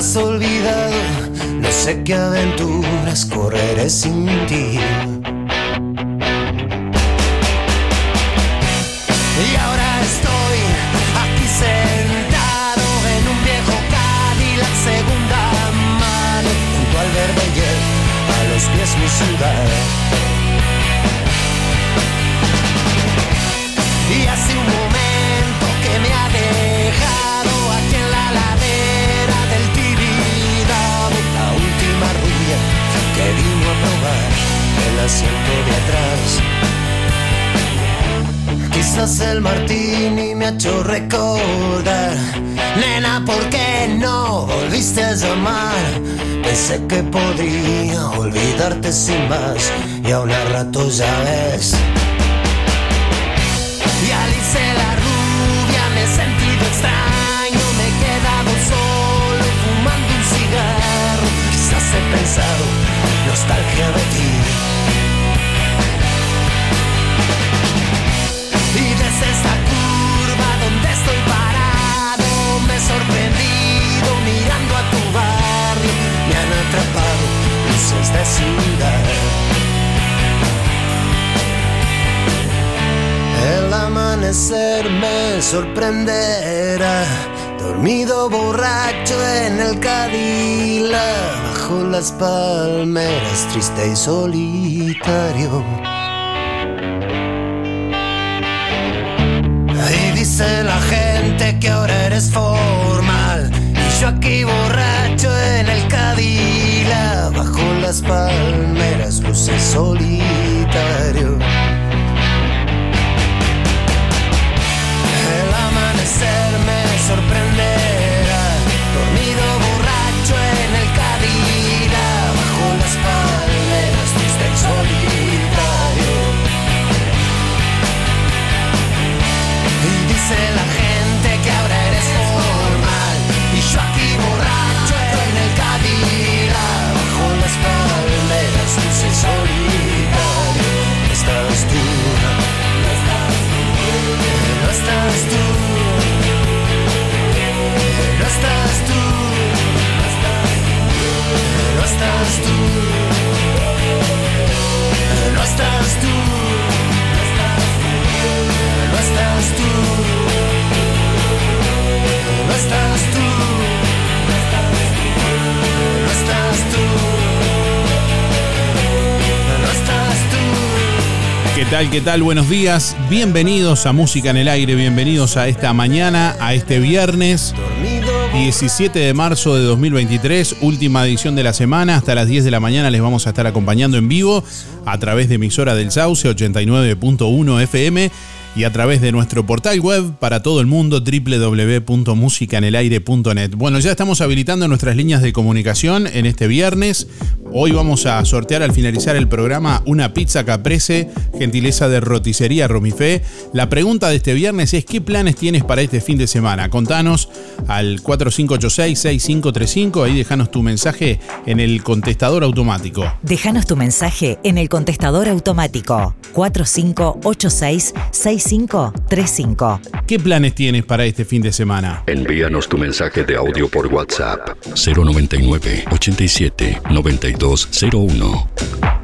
Habrás olvidado. No sé qué aventuras correré sin ti. Quizás el martini me ha hecho recordar. Nena, ¿por qué no volviste a llamar? Pensé que podría olvidarte sin más. Y aún a rato ya ves. Y Alice la rubia me he sentido extraño. Me he quedado solo fumando un cigarro. Quizás he pensado nostalgia de ti. Sorprendido mirando a tu barrio. Me han atrapado luces de ciudad. El amanecer me sorprenderá. Dormido borracho en el Cadillac, bajo las palmeras, triste y solitario. Y dice la gente que ahora eres formal. Y yo aquí borracho en el Cadillac, bajo las palmeras, luces solitario. Estás tú No estás tú ¿Qué tal? ¿Qué tal? Buenos días. Bienvenidos a Música en el Aire. Bienvenidos a esta mañana, a este viernes 17 de marzo de 2023, última edición de la semana. Hasta las 10 de la mañana les vamos a estar acompañando en vivo a través de emisora del Sauce 89.1 FM y a través de nuestro portal web para todo el mundo www.musicanelaire.net. Bueno, ya estamos habilitando nuestras líneas de comunicación en este viernes. Hoy vamos a sortear al finalizar el programa una pizza caprese, gentileza de roticería Romifé. La pregunta de este viernes es ¿qué planes tienes para este fin de semana? Contanos al 4586-6535, ahí déjanos tu mensaje en el contestador automático. Déjanos tu mensaje en el contestador automático 4586-6535. ¿Qué planes tienes para este fin de semana? Envíanos tu mensaje de audio por WhatsApp 099 87 9201.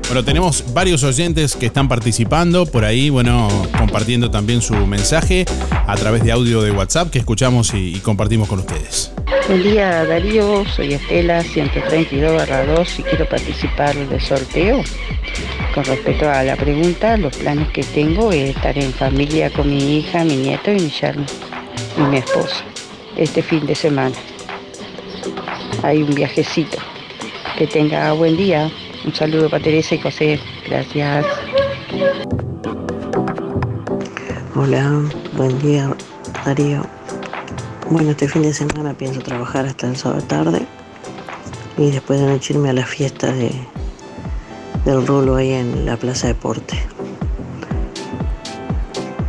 Bueno, tenemos varios oyentes que están participando por ahí, bueno, compartiendo también su mensaje a través de audio de WhatsApp que escuchamos y, y compartimos con ustedes. Buen día Darío, soy Estela 132-2 y quiero participar del sorteo. Con respecto a la pregunta, los planes que tengo es estar en familia con mi hija, mi nieto y mi yerno y mi esposo este fin de semana. Hay un viajecito. Que tenga buen día. Un saludo para Teresa y José. Gracias. Hola, buen día Darío. Bueno, este fin de semana pienso trabajar hasta el sábado tarde y después de noche irme a la fiesta de, del rulo ahí en la Plaza Deporte.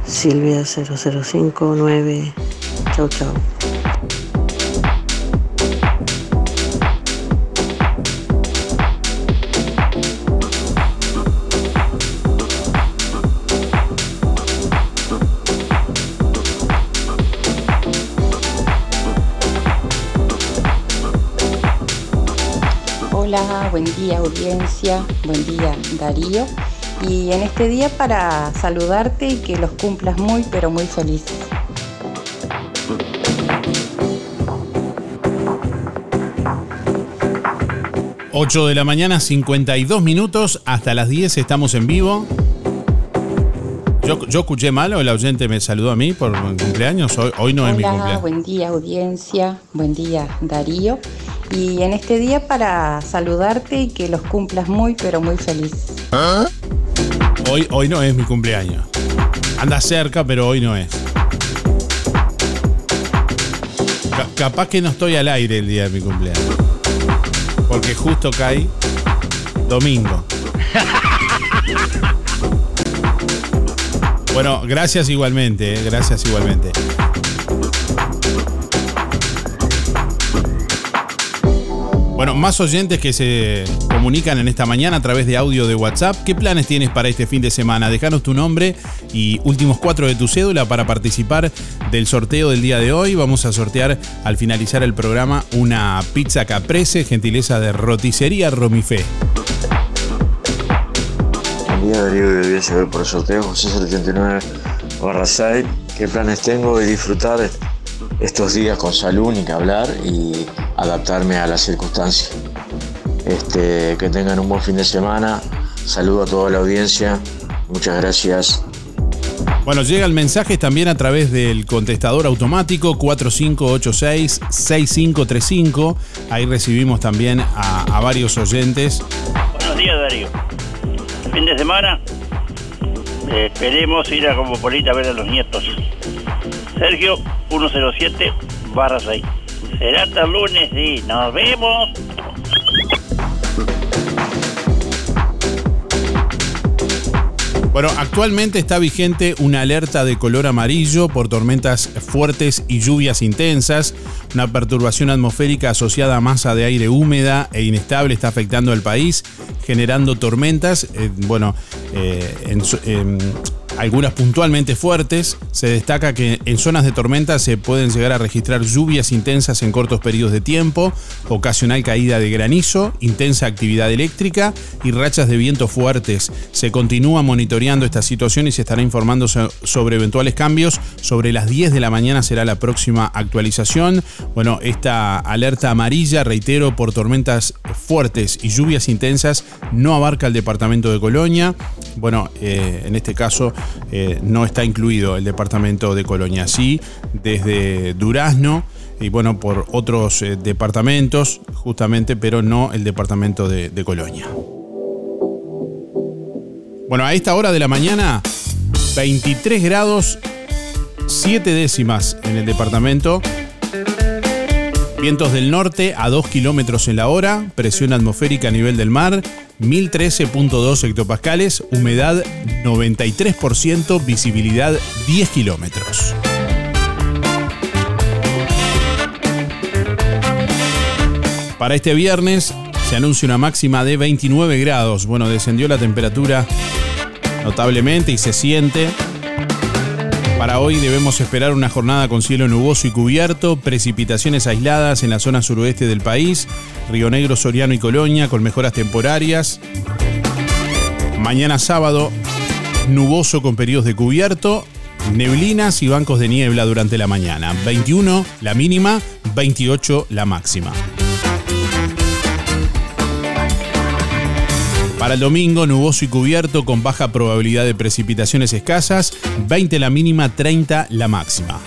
Silvia 0059. Chau, chau. Hola, buen día audiencia, buen día Darío. Y en este día para saludarte y que los cumplas muy pero muy felices. Ocho de la mañana, 52 minutos, hasta las 10 estamos en vivo. Yo, yo escuché mal o el oyente me saludó a mí por mi cumpleaños. Hoy, hoy no es mi Hola, cumpleaños. buen día audiencia, buen día Darío. Y en este día para saludarte y que los cumplas muy pero muy felices. Hoy, hoy no es mi cumpleaños. Anda cerca, pero hoy no es. Ca- capaz que no estoy al aire el día de mi cumpleaños. Porque justo cae domingo. Bueno, gracias igualmente, eh, gracias igualmente. Bueno, más oyentes que se comunican en esta mañana a través de audio de WhatsApp. ¿Qué planes tienes para este fin de semana? Déjanos tu nombre y últimos cuatro de tu cédula para participar del sorteo del día de hoy. Vamos a sortear al finalizar el programa una pizza caprese, gentileza de roticería Romifé. Buen día Darío audiencia voy por el sorteo José 79 barra 6. ¿Qué planes tengo? De disfrutar estos días con salud, ni que hablar, y adaptarme a las circunstancias. Este, que tengan un buen fin de semana. Saludo a toda la audiencia. Muchas gracias. Bueno, llega el mensaje también a través del contestador automático 4586-6535. Ahí recibimos también a, a varios oyentes. Buenos días, Darío. Fin de semana, eh, esperemos ir a Cosmopolita a ver a los nietos. Sergio 107 barra 6. Será hasta lunes, sí. Nos vemos. Bueno, actualmente está vigente una alerta de color amarillo por tormentas fuertes y lluvias intensas. Una perturbación atmosférica asociada a masa de aire húmeda e inestable está afectando al país, generando tormentas. eh, bueno, eh, en algunas puntualmente fuertes. Se destaca que en zonas de tormenta se pueden llegar a registrar lluvias intensas en cortos periodos de tiempo, ocasional caída de granizo, intensa actividad eléctrica y rachas de viento fuertes. Se continúa monitoreando esta situación y se estará informando so- sobre eventuales cambios. Sobre las 10 de la mañana será la próxima actualización. Bueno, esta alerta amarilla, reitero, por tormentas fuertes y lluvias intensas no abarca el departamento de Colonia. Bueno, eh, en este caso eh, no está incluido el departamento de Colonia. Sí, desde Durazno y bueno, por otros eh, departamentos, justamente, pero no el departamento de, de Colonia. Bueno, a esta hora de la mañana 23 grados 7 décimas en el departamento. Vientos del norte a 2 kilómetros en la hora, presión atmosférica a nivel del mar, 1013.2 hectopascales, humedad 93%, visibilidad 10 kilómetros. Para este viernes se anuncia una máxima de 29 grados. Bueno, descendió la temperatura notablemente y se siente. Para hoy debemos esperar una jornada con cielo nuboso y cubierto, precipitaciones aisladas en la zona suroeste del país, Río Negro, Soriano y Colonia con mejoras temporarias. Mañana sábado, nuboso con periodos de cubierto, neblinas y bancos de niebla durante la mañana. 21 la mínima, 28 la máxima. Para el domingo, nuboso y cubierto con baja probabilidad de precipitaciones escasas, 20 la mínima, 30 la máxima.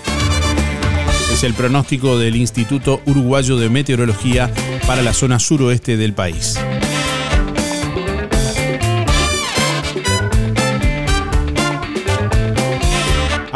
Es el pronóstico del Instituto Uruguayo de Meteorología para la zona suroeste del país.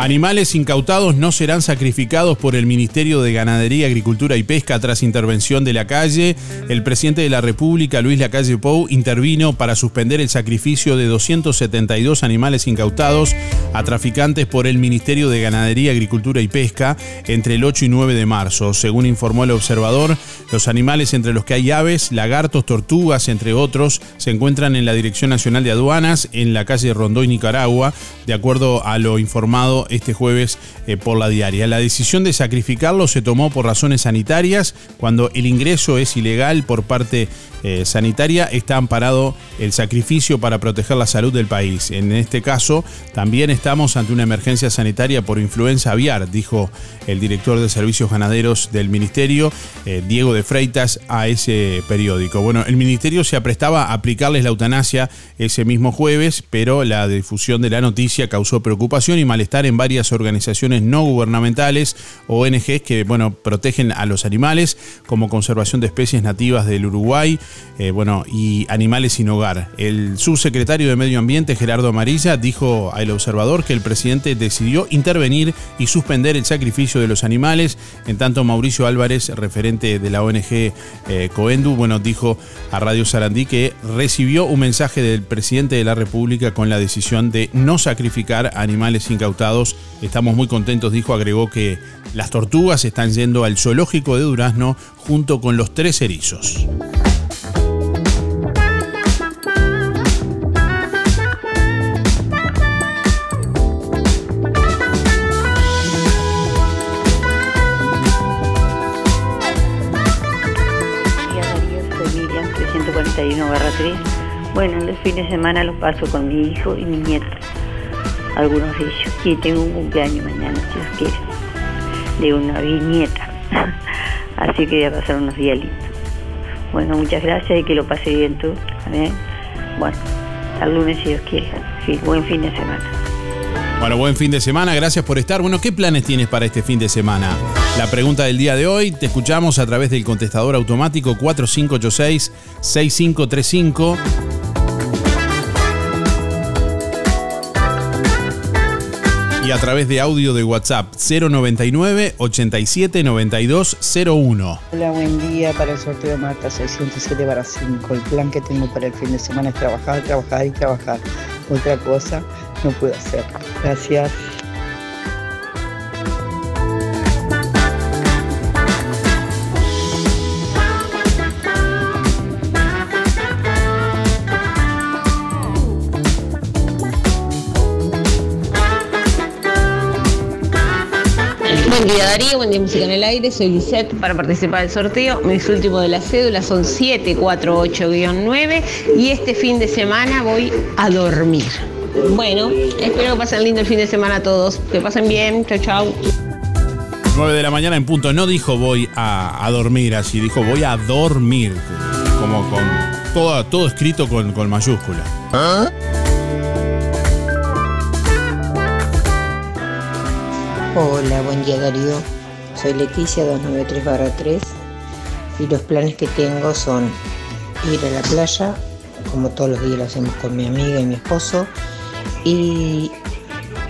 Animales incautados no serán sacrificados por el Ministerio de Ganadería, Agricultura y Pesca tras intervención de la calle. El presidente de la República, Luis Lacalle Pou, intervino para suspender el sacrificio de 272 animales incautados a traficantes por el Ministerio de Ganadería, Agricultura y Pesca entre el 8 y 9 de marzo. Según informó el observador, los animales entre los que hay aves, lagartos, tortugas, entre otros, se encuentran en la Dirección Nacional de Aduanas, en la calle Rondó y Nicaragua, de acuerdo a lo informado este jueves eh, por la diaria. La decisión de sacrificarlo se tomó por razones sanitarias. Cuando el ingreso es ilegal por parte eh, sanitaria, está amparado el sacrificio para proteger la salud del país. En este caso, también estamos ante una emergencia sanitaria por influenza aviar, dijo el director de servicios ganaderos del ministerio, eh, Diego de Freitas, a ese periódico. Bueno, el ministerio se aprestaba a aplicarles la eutanasia ese mismo jueves, pero la difusión de la noticia causó preocupación y malestar en varias organizaciones no gubernamentales, ONGs que bueno, protegen a los animales, como Conservación de Especies Nativas del Uruguay, eh, bueno, y Animales sin Hogar. El subsecretario de Medio Ambiente, Gerardo Amarilla, dijo al observador que el presidente decidió intervenir y suspender el sacrificio de los animales. En tanto, Mauricio Álvarez, referente de la ONG eh, Coendu, bueno, dijo a Radio Sarandí que recibió un mensaje del presidente de la República con la decisión de no sacrificar animales incautados. Estamos muy contentos, dijo, agregó que las tortugas están yendo al zoológico de Durazno junto con los tres erizos. Soy Miriam, 341 barra 3. Bueno, los fines de semana los paso con mi hijo y mi nieto, algunos de ellos. Y tengo un cumpleaños mañana, si Dios quiere, de una bisnieta. Así que voy a pasar unos días lindos. Bueno, muchas gracias y que lo pase bien tú. Amén. Bueno, el lunes si Dios quiere. Sí, buen fin de semana. Bueno, buen fin de semana, gracias por estar. Bueno, ¿qué planes tienes para este fin de semana? La pregunta del día de hoy, te escuchamos a través del contestador automático 4586-6535. Y a través de audio de WhatsApp 099 87 92 01. Hola, buen día para el sorteo de Marta 607 para 5. El plan que tengo para el fin de semana es trabajar, trabajar y trabajar. Otra cosa no puedo hacer. Gracias. Día Darío, buen día Música en el Aire, soy Lisette para participar del sorteo. Mis últimos de la cédula son 748-9 y este fin de semana voy a dormir. Bueno, espero que pasen lindo el fin de semana a todos. Que pasen bien, chao chao. 9 de la mañana en punto. No dijo voy a, a dormir así, dijo voy a dormir. Como con todo, todo escrito con, con mayúscula. Hola, buen día Darío. Soy Leticia 293-3 y los planes que tengo son ir a la playa, como todos los días lo hacemos con mi amiga y mi esposo, y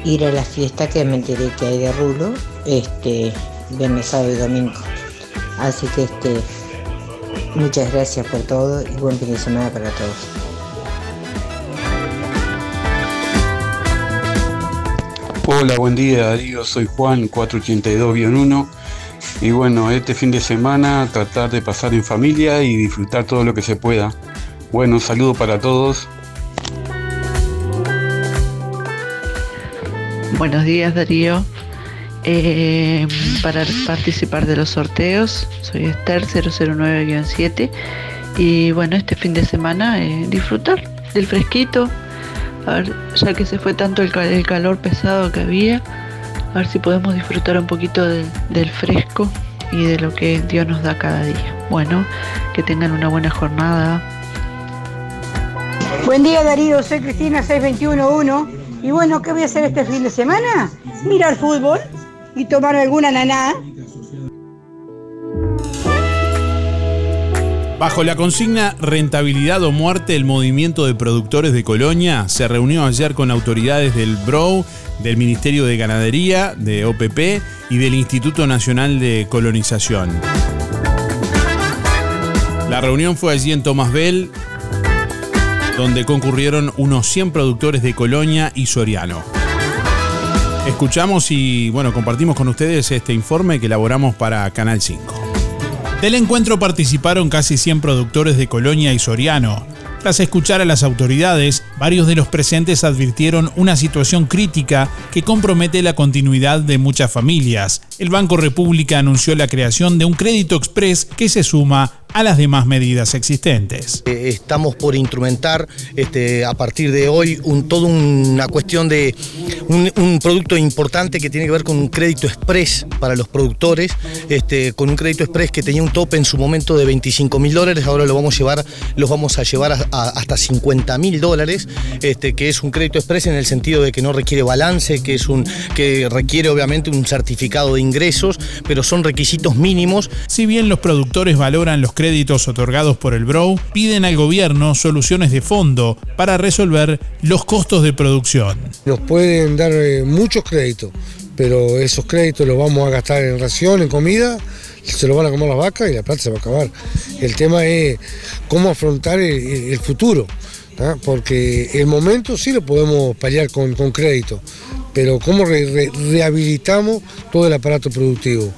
ir a la fiesta que me enteré que hay de Rulo, este, viernes, sábado y domingo. Así que este, muchas gracias por todo y buen fin de semana para todos. Hola, buen día Darío, soy Juan 482-1 y bueno, este fin de semana tratar de pasar en familia y disfrutar todo lo que se pueda. Bueno, saludo para todos. Buenos días Darío. Eh, para participar de los sorteos, soy Esther 009-7 y bueno, este fin de semana eh, disfrutar del fresquito, a ver, ya que se fue tanto el, el calor pesado que había, a ver si podemos disfrutar un poquito de- del fresco y de lo que Dios nos da cada día. Bueno, que tengan una buena jornada. Buen día Darío, soy Cristina 6211 y bueno, ¿qué voy a hacer este fin de semana? Mirar fútbol y tomar alguna naná. Bajo la consigna Rentabilidad o muerte, el movimiento de productores de Colonia se reunió ayer con autoridades del BROW, del Ministerio de Ganadería, de OPP y del Instituto Nacional de Colonización. La reunión fue allí en Tomás Bell, donde concurrieron unos 100 productores de Colonia y Soriano. Escuchamos y bueno, compartimos con ustedes este informe que elaboramos para Canal 5. Del encuentro participaron casi 100 productores de Colonia y Soriano. Tras escuchar a las autoridades, varios de los presentes advirtieron una situación crítica que compromete la continuidad de muchas familias. El Banco República anunció la creación de un crédito express que se suma a las demás medidas existentes. Eh, Estamos por instrumentar este, a partir de hoy un, toda una cuestión de un, un producto importante que tiene que ver con un crédito express para los productores, este, con un crédito express que tenía un tope en su momento de 25 mil dólares, ahora lo vamos a llevar, los vamos a llevar a- a- hasta 50 mil dólares, este, que es un crédito express en el sentido de que no requiere balance, que es un que requiere obviamente un certificado de ingresos, pero son requisitos mínimos. Si bien los productores valoran los créditos otorgados por el BROW, piden al gobierno soluciones de fondo para resolver los costos de producción. Nos pueden dar eh, muchos créditos, pero esos créditos los vamos a gastar en ración, en comida, se los van a comer las vacas y la plata se va a acabar. El tema es cómo afrontar el, futuro, ¿tá? porque el momento sí lo podemos paliar con, con crédito, pero cómo re- re- rehabilitamos todo el aparato productivo.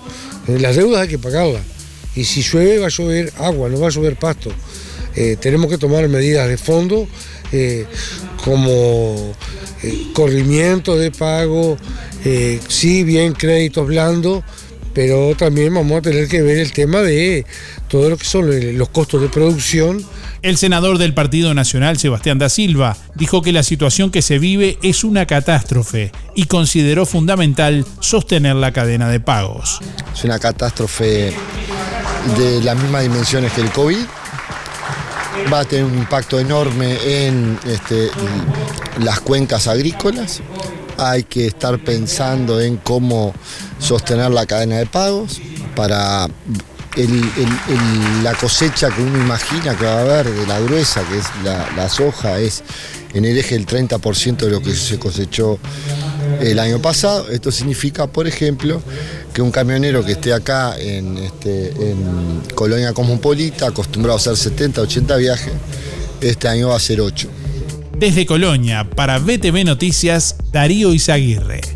Eh, Las deudas hay que pagarlas, y si llueve va a llover agua, no va a llover pasto. Eh, tenemos que tomar medidas de fondo eh, como eh, corrimiento de pago, sí, bien créditos blandos, pero también vamos a tener que ver el tema de todo lo que son los costos de producción. El senador del Partido Nacional, Sebastián da Silva, dijo que la situación que se vive es una catástrofe y consideró fundamental sostener la cadena de pagos. Es una catástrofe de las mismas dimensiones que el COVID. Va a tener un impacto enorme en este, las cuencas agrícolas. Hay que estar pensando en cómo sostener la cadena de pagos para la cosecha que uno imagina que va a haber de la gruesa, que es la, soja, es en el eje del 30% de lo que se cosechó el año pasado. Esto significa, por ejemplo, que un camionero que esté acá en, este, Colonia Cosmopolita, acostumbrado a hacer 70, 80 viajes, este año va a hacer 8. Desde Colonia, para BTV Noticias, Darío Izaguirre.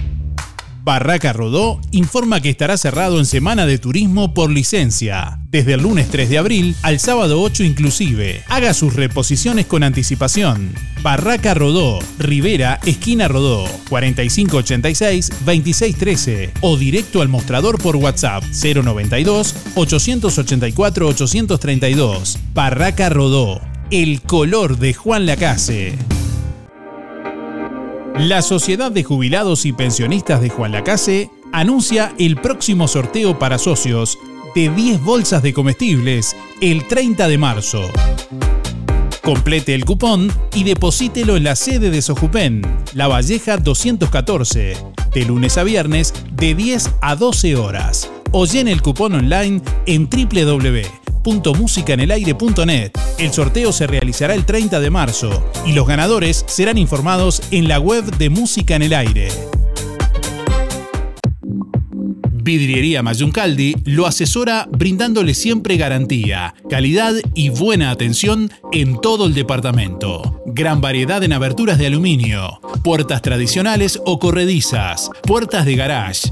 Barraca Rodó informa que estará cerrado en Semana de Turismo por licencia, desde el lunes 3 de abril al sábado 8 inclusive. Haga sus reposiciones con anticipación. Barraca Rodó, Rivera, esquina Rodó, 4586-2613 o directo al mostrador por WhatsApp 092-884-832. Barraca Rodó, el color de Juan Lacase. La Sociedad de Jubilados y Pensionistas de Juan Lacase anuncia el próximo sorteo para socios de 10 bolsas de comestibles el 30 de marzo. Complete el cupón y deposítelo en la sede de Sojupen, La Valleja 214, de lunes a viernes de 10 a 12 horas. O llene el cupón online en www.musicanelaire.net. El sorteo se realizará el 30 de marzo y los ganadores serán informados en la web de Música en el Aire. Vidriería Mayuncaldi lo asesora brindándole siempre garantía, calidad y buena atención en todo el departamento. Gran variedad en aberturas de aluminio, puertas tradicionales o corredizas, puertas de garage,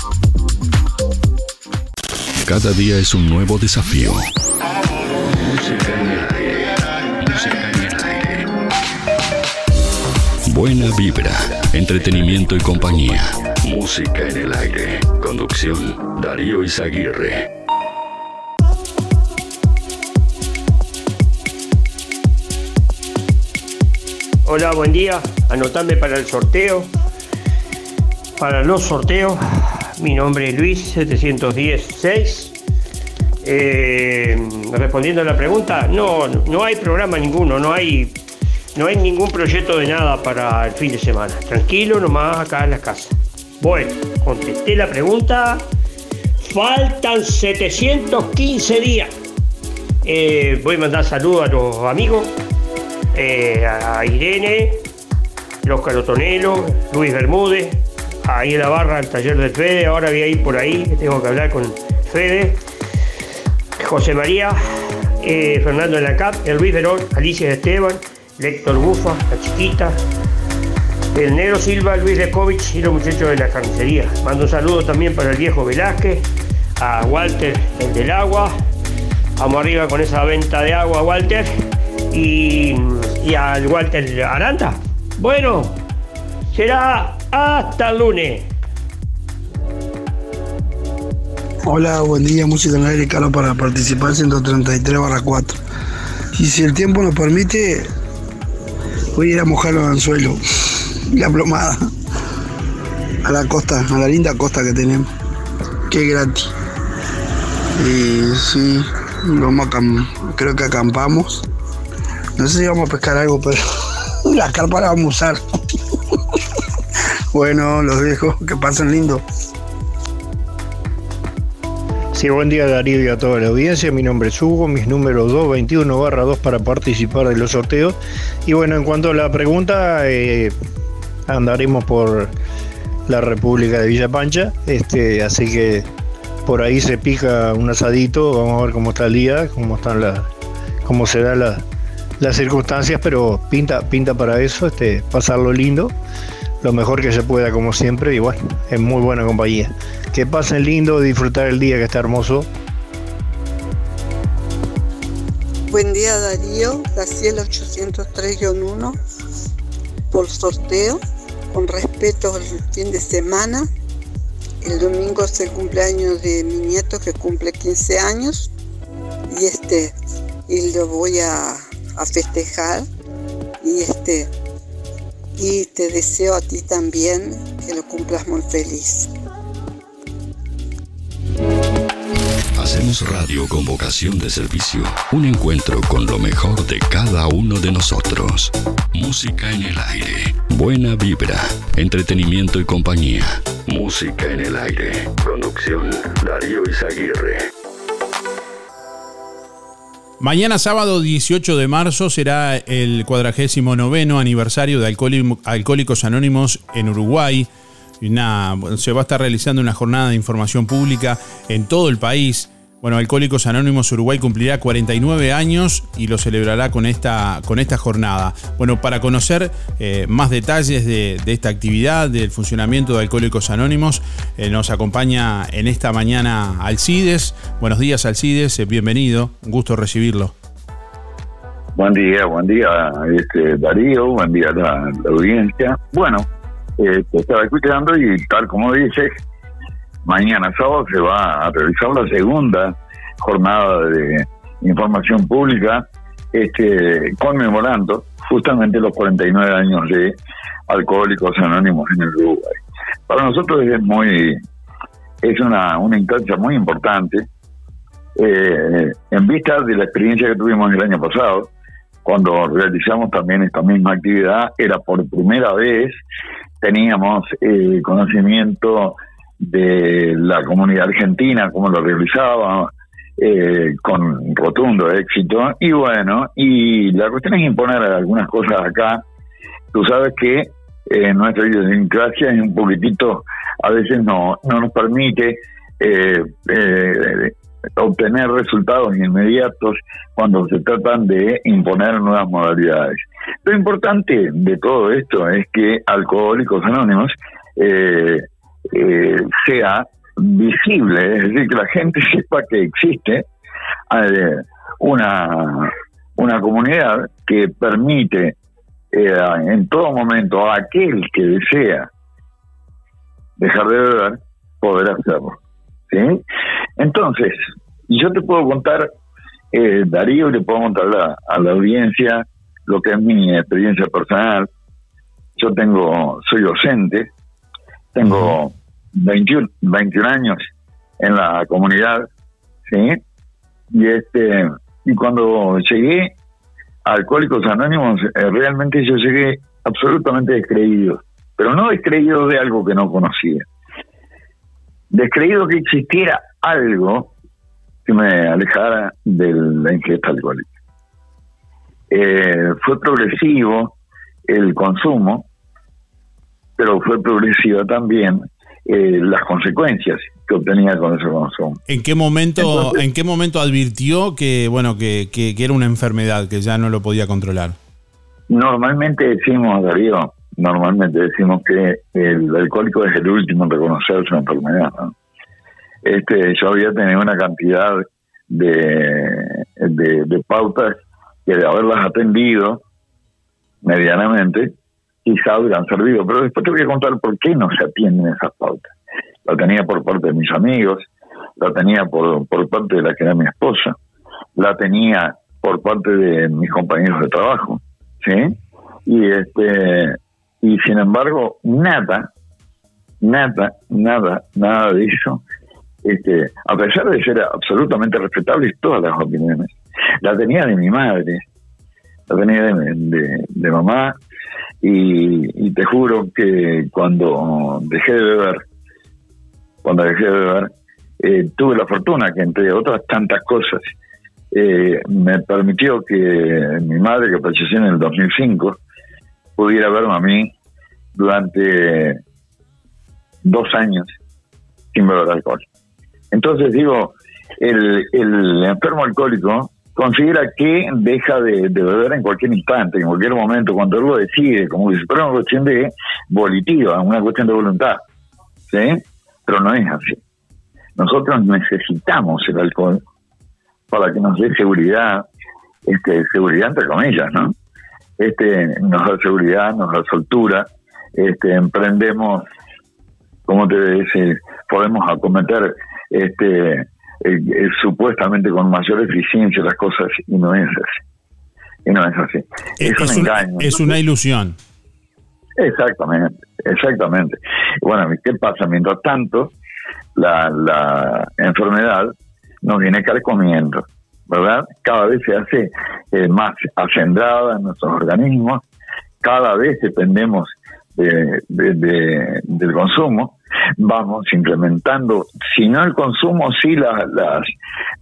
Cada día es un nuevo desafío. Buena vibra, entretenimiento y compañía. Música en el aire. Conducción, Darío Izaguirre. Hola, buen día. Anotame para el sorteo. Para los sorteos, mi nombre es Luis 716. Eh, respondiendo a la pregunta, no, no hay programa ninguno, no hay, no hay ningún proyecto de nada para el fin de semana. Tranquilo nomás acá en la casa. Bueno, contesté la pregunta. Faltan 715 días. Eh, voy a mandar saludos a los amigos, eh, a Irene, los Carotonelo, Luis Bermúdez, ahí en la barra del taller de Fede, ahora voy a ir por ahí, tengo que hablar con Fede, José María, eh, Fernando de la Cap, el Luis Verón, Alicia Esteban, Héctor Bufa, la chiquita, el Negro Silva, Luis Lekovich y los muchachos de la carnicería. Mando un saludo también para el viejo Velázquez, a Walter, el del agua. Vamos arriba con esa venta de agua, Walter. Y, y al Walter Aranda. Bueno, será hasta el lunes. Hola, buen día, música en aire, Carlos, para participar 133 barra 4. Y si el tiempo nos permite, voy a ir a mojar los anzuelos, la plomada, a la costa, a la linda costa que tenemos, es gratis. Y sí, vamos a creo que acampamos. No sé si vamos a pescar algo, pero la carpa la vamos a usar. Bueno, los dejo, que pasen lindo. Sí, buen día Darío y a toda la audiencia. Mi nombre es Hugo, mis números 221 barra 2 para participar de los sorteos. Y bueno, en cuanto a la pregunta, eh, andaremos por la República de Villa Pancha. Este, así que por ahí se pica un asadito. Vamos a ver cómo está el día, cómo están las, cómo se dan las, las circunstancias, pero pinta, pinta para eso, este, pasarlo lindo, lo mejor que se pueda como siempre, y bueno, en muy buena compañía. Que pasen lindo, disfrutar el día que está hermoso. Buen día Darío, Graciela 803-1 por sorteo, con respeto al fin de semana. El domingo es el cumpleaños de mi nieto que cumple 15 años y este y lo voy a, a festejar y este y te deseo a ti también que lo cumplas muy feliz. Hacemos radio con vocación de servicio. Un encuentro con lo mejor de cada uno de nosotros. Música en el aire. Buena vibra. Entretenimiento y compañía. Música en el aire. Conducción. Darío Izaguirre. Mañana sábado 18 de marzo será el 49 aniversario de Alcohólico- Alcohólicos Anónimos en Uruguay. Se va a estar realizando una jornada de información pública en todo el país. Bueno, Alcohólicos Anónimos Uruguay cumplirá 49 años y lo celebrará con esta, con esta jornada. Bueno, para conocer eh, más detalles de, esta actividad, del funcionamiento de Alcohólicos Anónimos, eh, nos acompaña en esta mañana Alcides. Buenos días, Alcides, eh, bienvenido, un gusto recibirlo. Buen día, buen día, este, Darío, buen día a la, la audiencia. Bueno, te estaba escuchando y tal como dices, mañana sábado se va a realizar la segunda jornada de información pública, este, conmemorando justamente los 49 años de Alcohólicos Anónimos en el Uruguay. Para nosotros es muy, es una, una instancia muy importante, eh, en vista de la experiencia que tuvimos el año pasado, cuando realizamos también esta misma actividad, era por primera vez, teníamos eh, conocimiento de la comunidad argentina, cómo lo realizaba, eh, con rotundo éxito. Y bueno, y la cuestión es imponer algunas cosas acá. Tú sabes que eh, nuestra idiosincrasia es un poquitito, a veces no, no nos permite eh, eh, obtener resultados inmediatos cuando se tratan de imponer nuevas modalidades. Lo importante de todo esto es que Alcohólicos Anónimos eh, eh, sea visible, es decir, que la gente sepa que existe eh, una, una comunidad que permite eh, en todo momento a aquel que desea dejar de beber poder hacerlo. ¿sí? Entonces, yo te puedo contar, eh, Darío, y le puedo contar a, a la audiencia lo que es mi experiencia personal. Yo tengo, soy docente, tengo 21, 21 años en la comunidad, ¿sí? Y este y cuando llegué a Alcohólicos Anónimos, eh, realmente yo llegué absolutamente descreído, pero no descreído de algo que no conocía, descreído que existiera algo que me alejara de la ingesta alcohólica. Eh, fue progresivo el consumo, pero fue progresiva también eh, las consecuencias que obtenía con ese consumo. ¿En qué momento, en qué momento advirtió que bueno que, que, que era una enfermedad que ya no lo podía controlar? Normalmente decimos, Darío, normalmente decimos que el alcohólico es el último en reconocer su enfermedad. ¿no? Este, yo había tenido una cantidad de, de, de pautas que de haberlas atendido medianamente, quizá hubieran servido. Pero después te voy a contar por qué no se atienden esas pautas. La tenía por parte de mis amigos, la tenía por, por parte de la que era mi esposa, la tenía por parte de mis compañeros de trabajo, ¿sí? Y este y sin embargo nada, nada, nada, nada de eso, este, a pesar de ser absolutamente respetables todas las opiniones, la tenía de mi madre, la tenía de, de, de mamá, y, y, te juro que cuando dejé de beber, cuando dejé de beber, eh, tuve la fortuna que entre otras tantas cosas eh, me permitió que mi madre, que falleció en el 2005, pudiera verme a mí durante dos años sin beber alcohol. Entonces digo, el, el enfermo alcohólico considera que deja de, beber en cualquier instante, en cualquier momento, cuando él lo decide, como si fuera una cuestión de volitiva, una cuestión de voluntad. ¿Sí? Pero no es así. Nosotros necesitamos el alcohol para que nos dé seguridad, este, seguridad entre comillas, ¿no? Este, nos da seguridad, nos da soltura, este, emprendemos, como te dice, podemos acometer este, eh, eh, supuestamente con mayor eficiencia las cosas y no es así. Y no es así. Es, es un engaño. Es una ilusión. Exactamente, exactamente. Bueno, ¿qué pasa? Mientras tanto, la, la enfermedad nos viene carcomiendo, ¿verdad? Cada vez se hace eh, más acendrada en nuestros organismos, cada vez dependemos de, de, de, del consumo, vamos implementando, si no el consumo, sí la, las,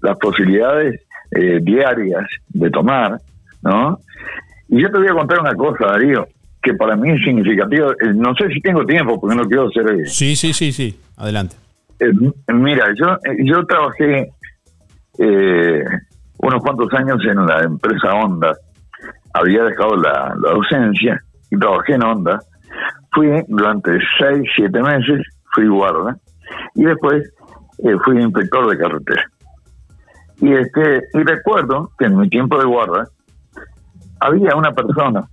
las posibilidades eh, diarias de tomar, ¿no? Y yo te voy a contar una cosa, Darío, que para mí es significativo. Eh, no sé si tengo tiempo, porque no quiero ser... Sí, sí, sí, sí, adelante. Eh, mira, yo, yo trabajé eh, unos cuantos años en la empresa Honda, había dejado la, la docencia y trabajé en Honda. Fui durante seis, siete meses, fui guarda y después eh, fui inspector de carretera. Y este y recuerdo que en mi tiempo de guarda había una persona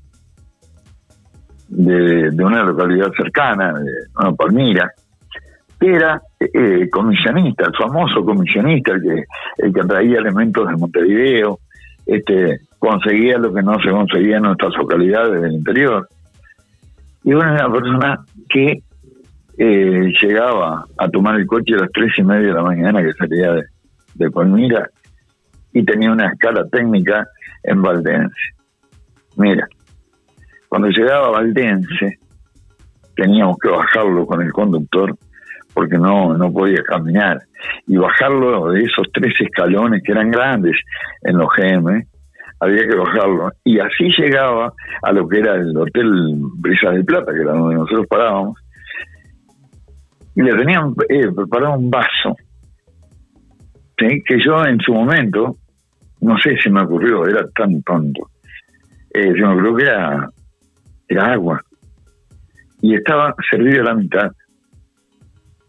de, de una localidad cercana, de bueno, Palmira, que era eh, comisionista, el famoso comisionista, el que, el que traía elementos de Montevideo, este, conseguía lo que no se conseguía en nuestras localidades del interior. Y bueno, era una persona que eh, llegaba a tomar el coche a las tres y media de la mañana que salía de, Palmira y tenía una escala técnica en Valdense. Mira, cuando llegaba a Valdense teníamos que bajarlo con el conductor porque no, no podía caminar y bajarlo de esos tres escalones que eran grandes en los GM, había que bajarlo. Y así llegaba a lo que era el Hotel Brisa del Plata, que era donde nosotros parábamos, y le tenían eh, preparado un vaso, que yo en su momento, no sé si me ocurrió, era tan tonto, eh, se me ocurrió que era, era agua, y estaba servido a la mitad.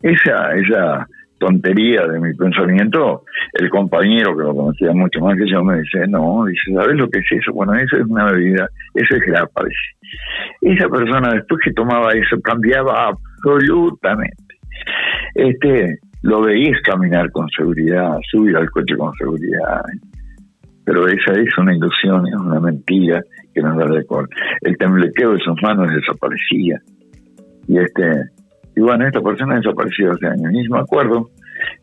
Esa, esa tontería de mi pensamiento, el compañero que lo conocía mucho más que yo me dice, no, dice, ¿sabes lo que es eso? Bueno, eso es una bebida, eso es grapa, dice. Esa persona después que tomaba eso cambiaba absolutamente. Este, lo veías caminar con seguridad, subir al coche con seguridad. Pero esa es una ilusión, es una mentira que nos da alcohol. El temblequeo de sus manos desaparecía. Y este, y bueno, esta persona desapareció hace años. Y me acuerdo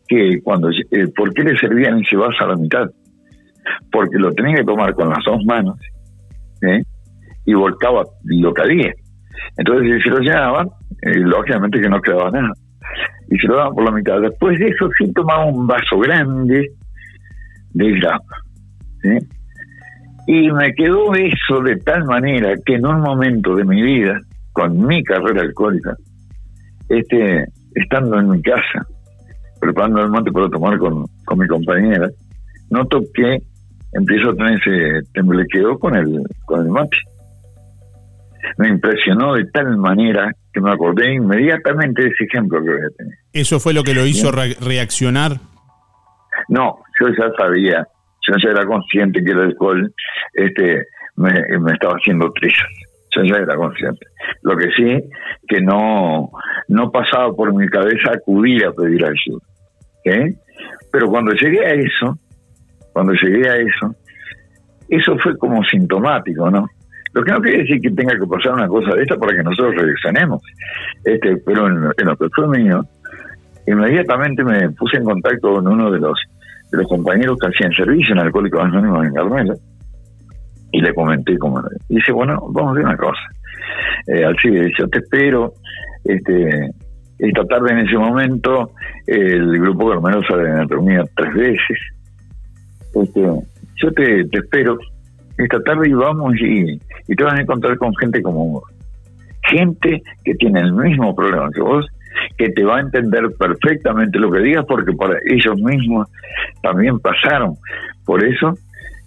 que cuando, eh, ¿por qué le servían ese vaso a la mitad? Porque lo tenía que tomar con las dos manos ¿eh? y volcaba lo que había. Entonces, si lo llenaban, eh, lógicamente que no quedaba nada. Y se lo daban por la mitad. Después de eso, sí tomaba un vaso grande de grapa. ¿sí? Y me quedó eso de tal manera que en un momento de mi vida, con mi carrera alcohólica, este, estando en mi casa, preparando el mate para tomar con, con mi compañera, noto que empiezo a tener ese temblequeo con el, con el mate. Me impresionó de tal manera que me acordé inmediatamente de ese ejemplo que voy a tener. ¿Eso fue lo que lo hizo re- reaccionar? No, yo ya sabía, yo ya era consciente que el alcohol este, me, me estaba haciendo trizas. Yo ya era consciente. Lo que sí, que no, no pasaba por mi cabeza acudir a pedir ayuda. ¿eh? Pero cuando llegué a eso, cuando llegué a eso, eso fue como sintomático, ¿no? Lo que no quiere decir que tenga que pasar una cosa de esta para que nosotros reaccionemos. Este, pero en, en lo que fue mío, inmediatamente me puse en contacto con uno de los de los compañeros que hacían servicio en Alcohólicos Anónimos en Carmela y le comenté. Y dice, bueno, vamos a hacer una cosa. Eh, Alcide, yo te espero. Este, esta tarde en ese momento el grupo Carmelo se reunía tres veces. Este, yo te, te espero esta tarde y vamos y, y te vas a encontrar con gente como vos. Gente que tiene el mismo problema que vos, que te va a entender perfectamente lo que digas porque para ellos mismos también pasaron por eso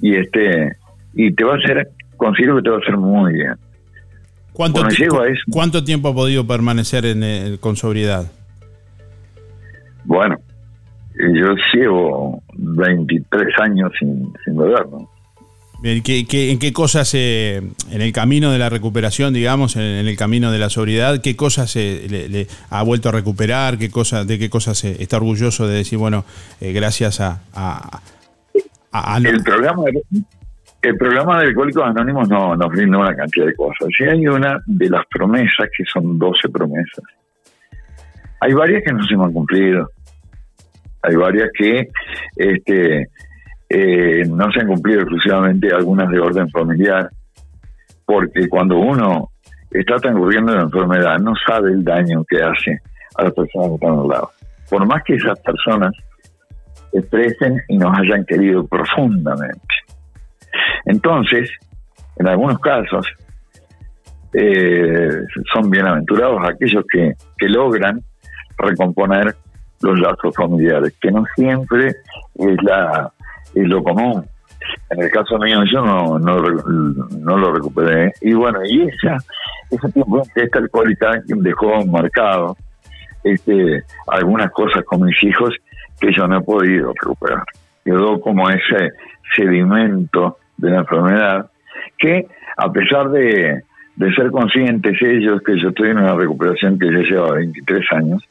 y este y te va a hacer considero que te va a hacer muy bien ¿Cuánto, Bueno, ti- llego a eso. ¿Cuánto tiempo ha podido permanecer en, el- con sobriedad? bueno yo llevo 23 años sin, sin beber ¿no? Bien, ¿qué- qué- ¿En qué cosas, eh, en el camino de la recuperación, digamos, en, el camino de la sobriedad, qué cosas eh, le, ha vuelto a recuperar? ¿Qué cosa, ¿De qué cosas eh, está orgulloso de decir, bueno, eh, gracias a... el programa el programa de Alcohólicos Anónimos no, nos brinda una cantidad de cosas. Y hay una de las promesas, que son 12 promesas. Hay varias que no se han cumplido. Hay varias que este, eh, no se han cumplido exclusivamente, algunas de orden familiar, porque cuando uno está transcurriendo la enfermedad no sabe el daño que hace a las personas que están al lado. Por más que esas personas expresen y nos hayan querido profundamente. Entonces, en algunos casos, eh, son bienaventurados aquellos que, que logran recomponer los lazos familiares, que no siempre es, la, es lo común. En el caso mío yo no, no, lo recuperé. Y bueno, y esa, ese tiempo que esta alcohólica dejó marcado este, algunas cosas con mis hijos que yo no he podido recuperar. Quedó como ese sedimento de la enfermedad que a pesar de, de ser conscientes ellos que yo estoy en una recuperación que ya lleva 23 años,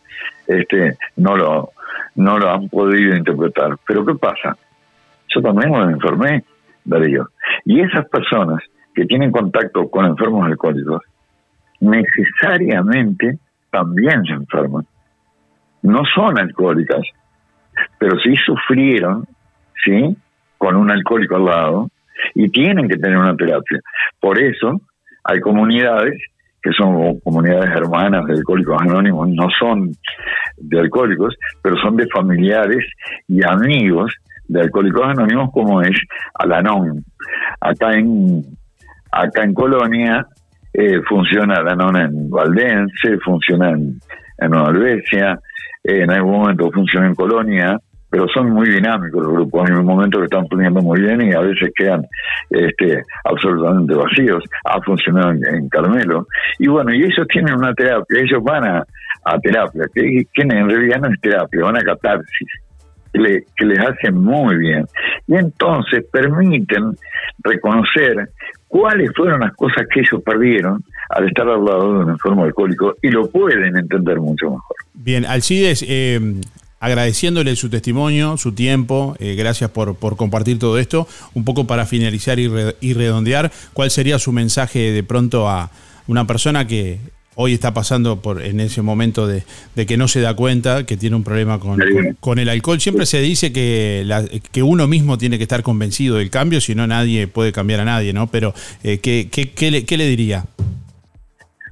este, no lo, no lo han podido interpretar. Pero ¿qué pasa? Yo también me enfermé, Darío. Y esas personas que tienen contacto con enfermos alcohólicos, necesariamente también se enferman. No son alcohólicas, pero sí sufrieron, ¿sí? Con un alcohólico al lado y tienen que tener una terapia. Por eso hay comunidades que son comunidades hermanas de alcohólicos anónimos, no son de alcohólicos, pero son de familiares y amigos de alcohólicos anónimos como es Alanon. Acá en acá en Colonia eh, funciona Alanon en Valdense, funciona en, en Nueva Albesia, en algún momento funciona en Colonia, pero son muy dinámicos los grupos. En un momento que están poniendo muy bien y a veces quedan este, absolutamente vacíos. Ha funcionado en, Carmelo. Y bueno, y ellos tienen una terapia, ellos van a, terapia, que, que, en realidad no es terapia, van a catarsis. Que, les hace muy bien. Y entonces permiten reconocer cuáles fueron las cosas que ellos perdieron al estar al lado de un enfermo alcohólico y lo pueden entender mucho mejor. Bien, Alcides, eh, agradeciéndole su testimonio, su tiempo, eh, gracias por, por, compartir todo esto. Un poco para finalizar y, redondear, ¿cuál sería su mensaje de pronto a una persona que hoy está pasando por en ese momento de, que no se da cuenta que tiene un problema con, con, el alcohol? Siempre se dice que, que uno mismo tiene que estar convencido del cambio, si no nadie puede cambiar a nadie, ¿no? Pero eh, ¿qué, qué, qué, le, ¿qué le diría?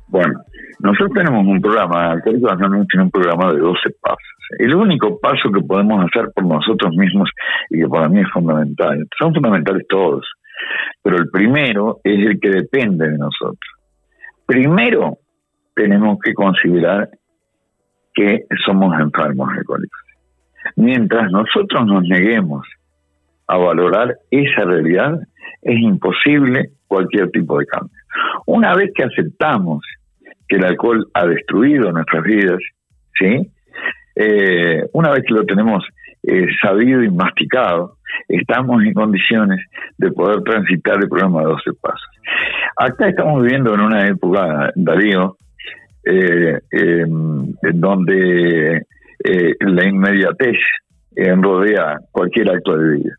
Bueno, nosotros tenemos un programa, Alcohólicos Anónimos tiene un programa de 12 pasos. El único paso que podemos hacer por nosotros mismos y que para mí es fundamental, son fundamentales todos, pero el primero es el que depende de nosotros. Primero tenemos que considerar que somos enfermos alcohólicos. Mientras nosotros nos neguemos a valorar esa realidad, es imposible cualquier tipo de cambio. Una vez que aceptamos que el alcohol ha destruido nuestras vidas, ¿sí? Eh, una vez que lo tenemos eh, sabido y masticado, estamos en condiciones de poder transitar el programa de 12 pasos. Acá estamos viviendo en una época, Darío, eh, em, en donde la inmediatez rodea cualquier acto de vida.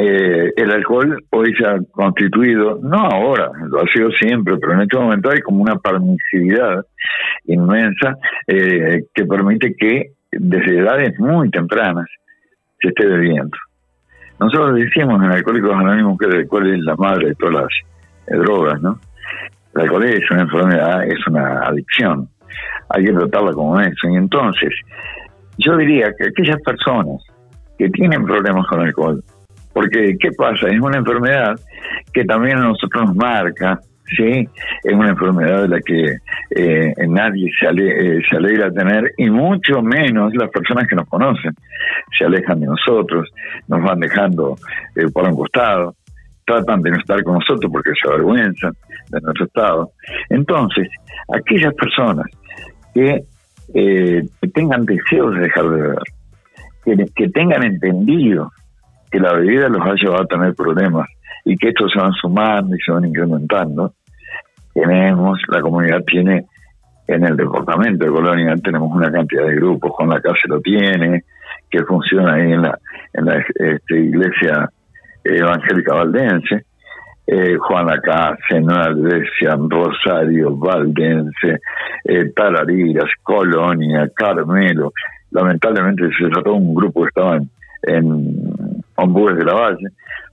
Eh, el alcohol hoy se ha constituido, no ahora, lo ha sido siempre, pero en este momento hay como una permisividad inmensa eh, que permite que desde edades muy tempranas se esté bebiendo. Nosotros decimos en Alcohólicos Anónimos que el alcohol es la madre de todas las eh, drogas, ¿no? El alcohol es una enfermedad, es una adicción. Hay que tratarla como eso. Y entonces, yo diría que aquellas personas que tienen problemas con alcohol, porque, ¿qué pasa? Es una enfermedad que también a nosotros nos marca, ¿sí? Es una enfermedad de la que eh, nadie se, ale, eh, se alegra tener, y mucho menos las personas que nos conocen. Se alejan de nosotros, nos van dejando eh, por un costado, tratan de no estar con nosotros porque se avergüenzan de nuestro estado. Entonces, aquellas personas que tengan deseos de dejar de beber, que, que tengan entendido que la bebida los ha llevado a tener problemas y que estos se van sumando y se van incrementando. Tenemos, la comunidad tiene en el departamento de Colonia, tenemos una cantidad de grupos, Juan la Casa lo tiene, que funciona ahí en la, en la este, iglesia evangélica valdense, eh, Juan la Casa, Nueva Iglesia, Rosario, Valdense, eh, Tarariras, Colonia, Carmelo. Lamentablemente se trató un grupo que estaba en Hombúes de la Valle,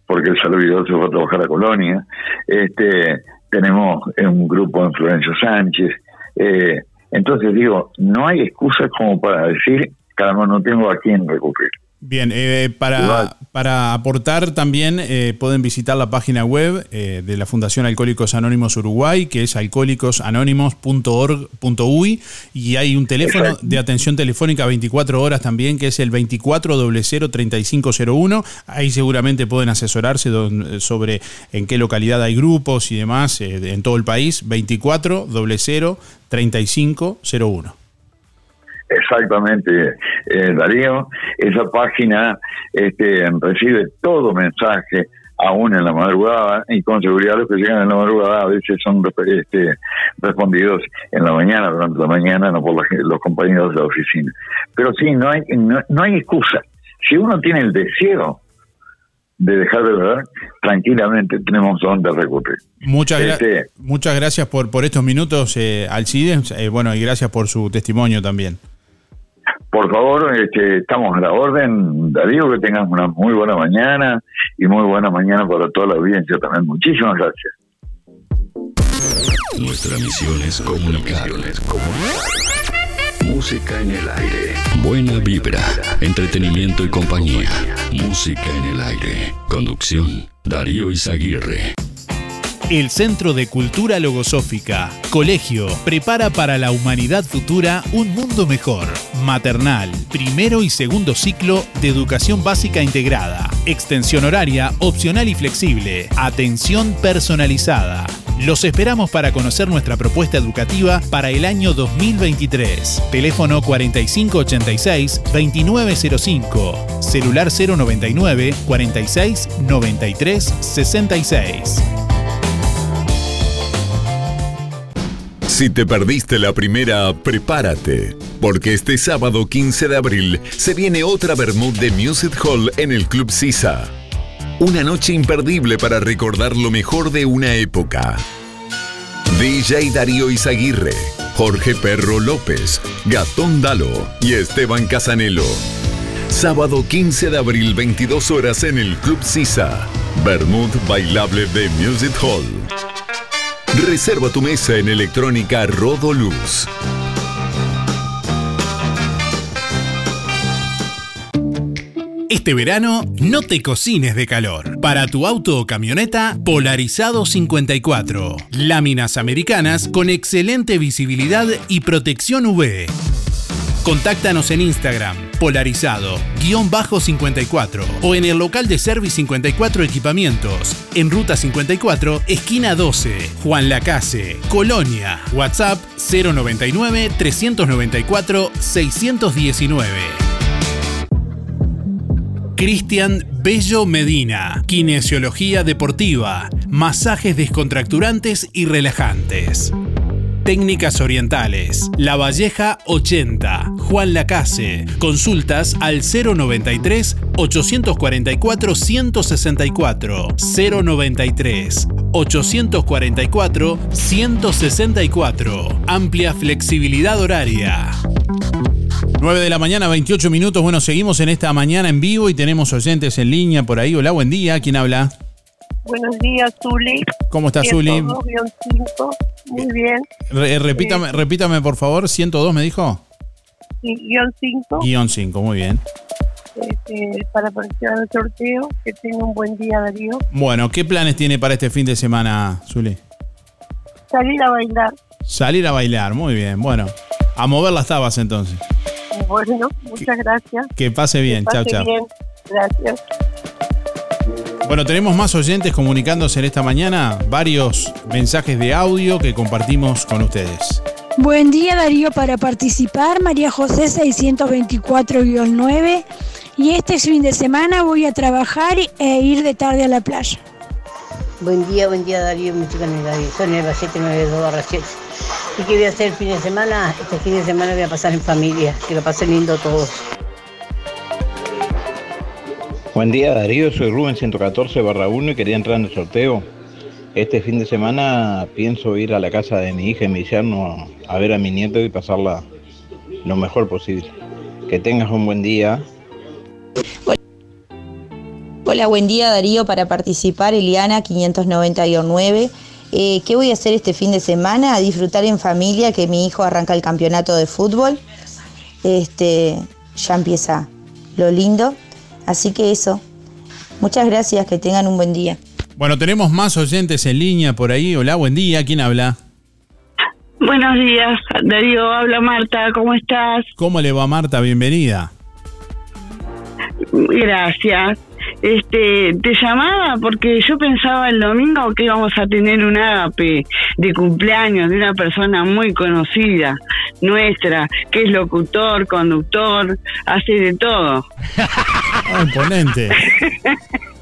porque el servidor se fue a trabajar a Colonia. Este, tenemos un grupo en Florencio Sánchez. Eh, entonces digo, no hay excusas como para decir, caramba, no tengo a quién recurrir. Bien, eh, para, para aportar también eh, pueden visitar la página web eh, de la Fundación Alcohólicos Anónimos Uruguay, que es alcohólicosanónimos.org.uy y hay un teléfono de atención telefónica 24 horas también, que es el 24003501. Ahí seguramente pueden asesorarse sobre en qué localidad hay grupos y demás en todo el país. 24003501. Exactamente, eh, Darío. Esa página este, recibe todo mensaje aún en la madrugada, y con seguridad los que llegan en la madrugada a veces son este, respondidos en la mañana, durante la mañana, no por los compañeros de la oficina. Pero sí, no hay, no, hay excusa. Si uno tiene el deseo de dejar de beber, tranquilamente tenemos donde recurrir. Muchas, este, muchas gracias por, por estos minutos, eh, Alcides, eh, bueno, y gracias por su testimonio también. Por favor, este, estamos a la orden. Darío, que tengas una muy buena mañana y muy buena mañana para toda la audiencia también. Muchísimas gracias. Nuestra misión es comunicar. Música en el aire. Buena vibra, entretenimiento y compañía. Música en el aire. Conducción, Darío Izaguirre. El Centro de Cultura Logosófica, Colegio, prepara para la humanidad futura un mundo mejor. Maternal, primero y segundo ciclo de educación básica integrada. Extensión horaria, opcional y flexible. Atención personalizada. Los esperamos para conocer nuestra propuesta educativa para el año 2023. Teléfono 4586-2905. Celular 099 46 93 66. Si te perdiste la primera, prepárate, porque este sábado 15 de abril se viene otra Bermud de Music Hall en el Club Sisa. Una noche imperdible para recordar lo mejor de una época. DJ Darío Izaguirre, Jorge Perro López, Gatón Dalo y Esteban Casanelo. Sábado 15 de abril, 22 horas en el Club Sisa. Bermud Bailable de Music Hall. Reserva tu mesa en Electrónica Rodoluz. Este verano no te cocines de calor. Para tu auto o camioneta, Polarizado 54. Láminas americanas con excelente visibilidad y protección UV. Contáctanos en Instagram, polarizado-54 o en el local de Service 54 Equipamientos, en Ruta 54, esquina 12, Juan Lacase, Colonia. WhatsApp 099 394 619. Cristian Bello Medina, Kinesiología Deportiva, masajes descontracturantes y relajantes. Técnicas Orientales. La Valleja 80. Juan Lacase. Consultas al 093 844 164. 093 844 164. Amplia flexibilidad horaria. 9 de la mañana, 28 minutos. Bueno, seguimos en esta mañana en vivo y tenemos oyentes en línea por ahí. Hola, buen día. ¿Quién habla? Buenos días, Zuli. ¿Cómo estás, Zuli? Muy bien. repítame, repítame, por favor, 102 me dijo. Sí, guion 5. Guión 5, muy bien. Este, para participar del sorteo, que tenga un buen día, Darío. Bueno, ¿qué planes tiene para este fin de semana, Zuli? Salir a bailar. Salir a bailar, muy bien. Bueno, a mover las tabas entonces. Bueno, muchas gracias. Que pase bien, chao, chao. Bien, gracias. Bueno, tenemos más oyentes comunicándose en esta mañana, varios mensajes de audio que compartimos con ustedes. Buen día Darío para participar, María José 624-9 y este fin de semana voy a trabajar e ir de tarde a la playa. Buen día, buen día Darío, música en el Darío, son el 792 7 ¿Y qué voy a hacer el fin de semana? Este fin de semana voy a pasar en familia, que lo pasen lindo todos. Buen día Darío, soy Rubén 114 barra 1 y quería entrar en el sorteo. Este fin de semana pienso ir a la casa de mi hija y mi yerno a ver a mi nieto y pasarla lo mejor posible. Que tengas un buen día. Hola, buen día Darío para participar, Eliana 590-9. Eh, ¿Qué voy a hacer este fin de semana? A disfrutar en familia, que mi hijo arranca el campeonato de fútbol. Este, ya empieza lo lindo. Así que eso. Muchas gracias, que tengan un buen día. Bueno, tenemos más oyentes en línea por ahí. Hola, buen día. ¿Quién habla? Buenos días, Darío. Habla Marta. ¿Cómo estás? ¿Cómo le va, Marta? Bienvenida. Gracias. Este, te llamaba porque yo pensaba el domingo que íbamos a tener un ágape de cumpleaños de una persona muy conocida nuestra, que es locutor, conductor, hace de todo. Ah, imponente.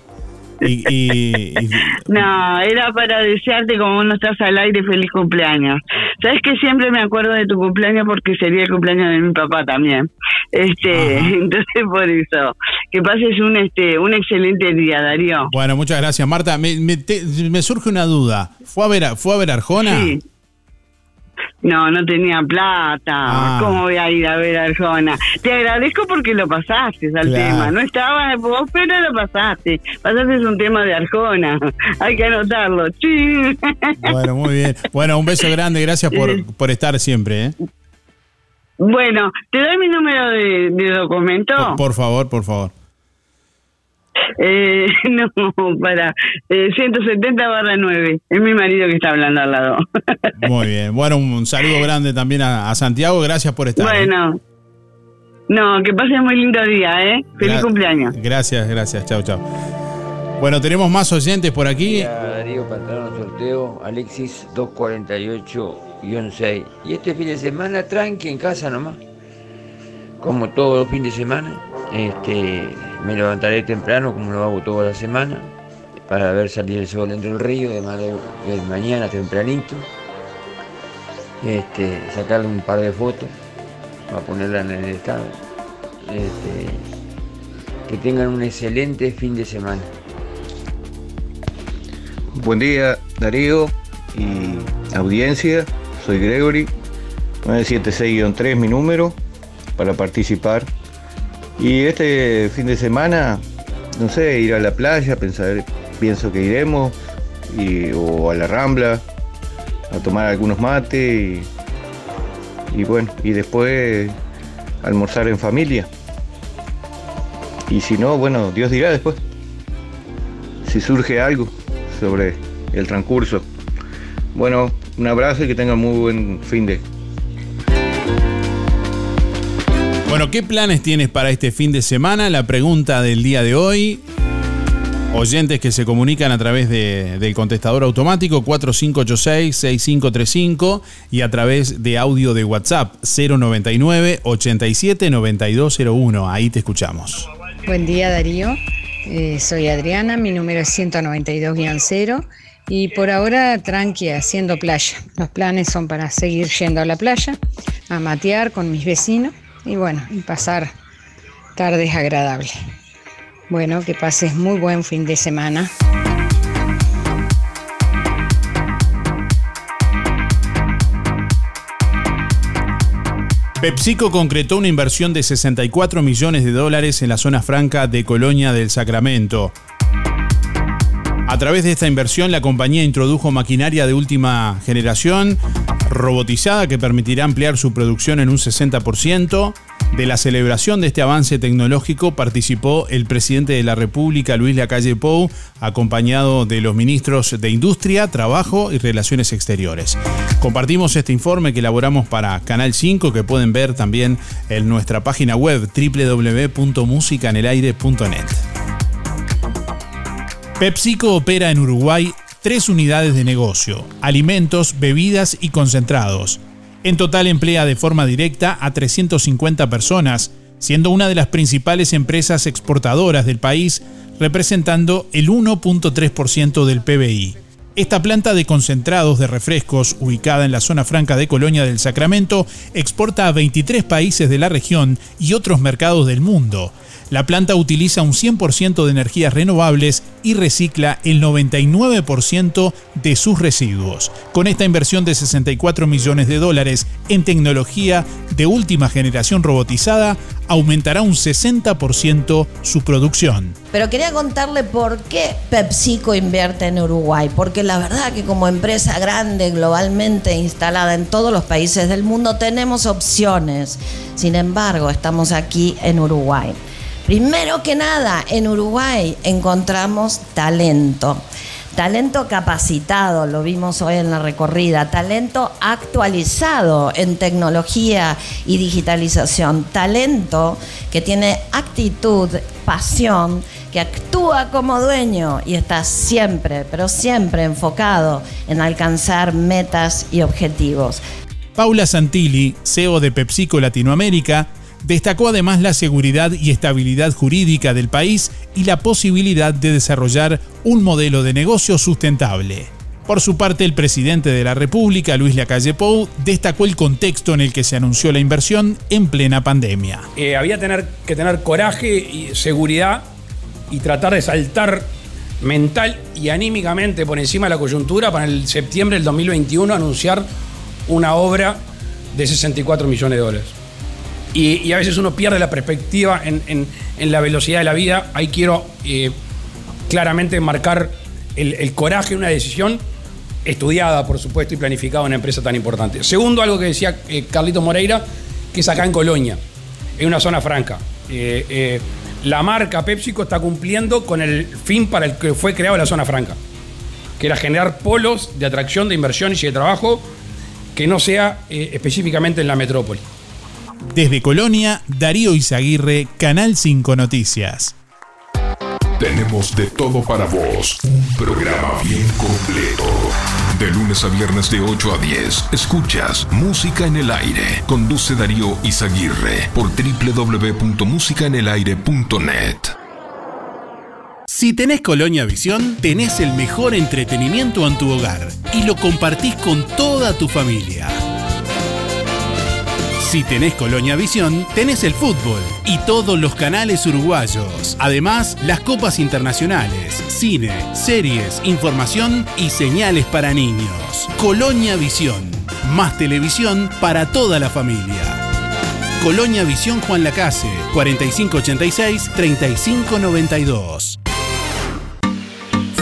Y, y- y- No, era para desearte como no estás al aire feliz cumpleaños. Sabes que siempre me acuerdo de tu cumpleaños porque sería el cumpleaños de mi papá también. Este, entonces por eso. Que pases un este un excelente día, Darío. bueno, muchas gracias, Marta. Me, me te- me surge una duda. ¿Fue a ver, a- fue a ver Arjona? Sí. No, no tenía plata. Ah. ¿Cómo voy a ir a ver a Arjona? Te agradezco porque lo pasaste al Claro. tema. No estaba vos, pero lo pasaste. Pasaste un tema de Arjona. Hay que anotarlo. Sí. Bueno, muy bien. Bueno, un beso grande. Gracias por, por estar siempre. ¿eh? Bueno, te doy mi número de, de documento. Por favor, por favor. Eh, no, para eh, 170 barra 9. Es mi marido que está hablando al lado. Muy bien. Bueno, un saludo grande también a, a Santiago. Gracias por estar. ¿eh? bueno. No, que pases muy lindo día, ¿eh? Feliz Gra- cumpleaños. Gracias, gracias. Chao, chao. Bueno, tenemos más oyentes por aquí. Darío para entrar al sorteo, Alexis 248-6. Y este fin de semana tranqui en casa nomás. Como todos los fines de semana. Este, me levantaré temprano como lo hago toda la semana. Para ver salir el sol dentro del río de, de mañana tempranito. Este, sacarle un par de fotos. Para ponerla en el estado. Este, que tengan un excelente fin de semana. Buen día, Darío y audiencia. Soy Gregory, 976-3 mi número para participar. Y este fin de semana, no sé, ir a la playa, pensar, pienso que iremos, o a la Rambla, a tomar algunos mates y, y bueno, y después almorzar en familia. Y si no, bueno, Dios dirá después si surge algo sobre el transcurso. Bueno, un abrazo y que tengan muy buen fin de. Bueno, ¿qué planes tienes para este fin de semana? La pregunta del día de hoy. Oyentes que se comunican a través de- del contestador automático 4586-6535 y a través de audio de WhatsApp 099-879201. Ahí te escuchamos. Buen día Darío, Eh, soy Adriana, mi número es 192-0 y por ahora tranqui haciendo playa. Los planes son para seguir yendo a la playa, a matear con mis vecinos y bueno, y pasar tardes agradables. Bueno, que pases muy buen fin de semana. PepsiCo concretó una inversión de 64 millones de dólares en la zona franca de Colonia del Sacramento. A través de esta inversión, la compañía introdujo maquinaria de última generación, robotizada, que permitirá ampliar su producción en un 60%. De la celebración de este avance tecnológico participó el presidente de la República, Luis Lacalle Pou, acompañado de los ministros de Industria, Trabajo y Relaciones Exteriores. Compartimos este informe que elaboramos para Canal 5, que pueden ver también en nuestra página web www.musicanelaire.net. PepsiCo opera en Uruguay tres unidades de negocio, alimentos, bebidas y concentrados. En total emplea de forma directa a 350 personas, siendo una de las principales empresas exportadoras del país, representando el 1.3% del PBI. Esta planta de concentrados de refrescos, ubicada en la zona franca de Colonia del Sacramento, exporta a 23 países de la región y otros mercados del mundo. La planta utiliza un 100% de energías renovables y recicla el 99% de sus residuos. Con esta inversión de 64 millones de dólares en tecnología de última generación robotizada, aumentará un 60% su producción. Pero quería contarle por qué PepsiCo invierte en Uruguay. Porque la verdad que como empresa grande, globalmente instalada en todos los países del mundo, tenemos opciones. Sin embargo, estamos aquí en Uruguay. Primero que nada, en Uruguay encontramos talento. Talento capacitado, lo vimos hoy en la recorrida, talento actualizado en tecnología y digitalización, talento que tiene actitud, pasión, que actúa como dueño y está siempre, pero siempre enfocado en alcanzar metas y objetivos. Paula Santilli, CEO de PepsiCo Latinoamérica, destacó además la seguridad y estabilidad jurídica del país y la posibilidad de desarrollar un modelo de negocio sustentable. Por su parte, el presidente de la República, Luis Lacalle Pou, destacó el contexto en el que se anunció la inversión en plena pandemia. Eh, había tener, que tener coraje y seguridad y tratar de saltar mental y anímicamente por encima de la coyuntura para el septiembre del 2021 anunciar una obra de 64 millones de dólares. Y, a veces uno pierde la perspectiva en, la velocidad de la vida. Ahí quiero eh, claramente marcar el, coraje de una decisión estudiada, por supuesto, y planificada en una empresa tan importante. Segundo, algo que decía eh, Carlito Moreira, que es acá en Colonia, en una zona franca. Eh, la marca PepsiCo está cumpliendo con el fin para el que fue creado la zona franca, que era generar polos de atracción, de inversiones y de trabajo que no sea específicamente en la metrópoli. Desde Colonia, Darío Izaguirre, Canal 5 Noticias. Tenemos de todo para vos. Un programa bien completo. De lunes a viernes de 8 a 10. Escuchas Música en el Aire. Conduce Darío Izaguirre por www.musicaenelaire.net. Si tenés Colonia Visión, tenés el mejor entretenimiento en tu hogar y lo compartís con toda tu familia. Si tenés Colonia Visión, tenés el fútbol y todos los canales uruguayos. Además, las copas internacionales, cine, series, información y señales para niños. Colonia Visión. Más televisión para toda la familia. Colonia Visión Juan Lacase, 4586-3592.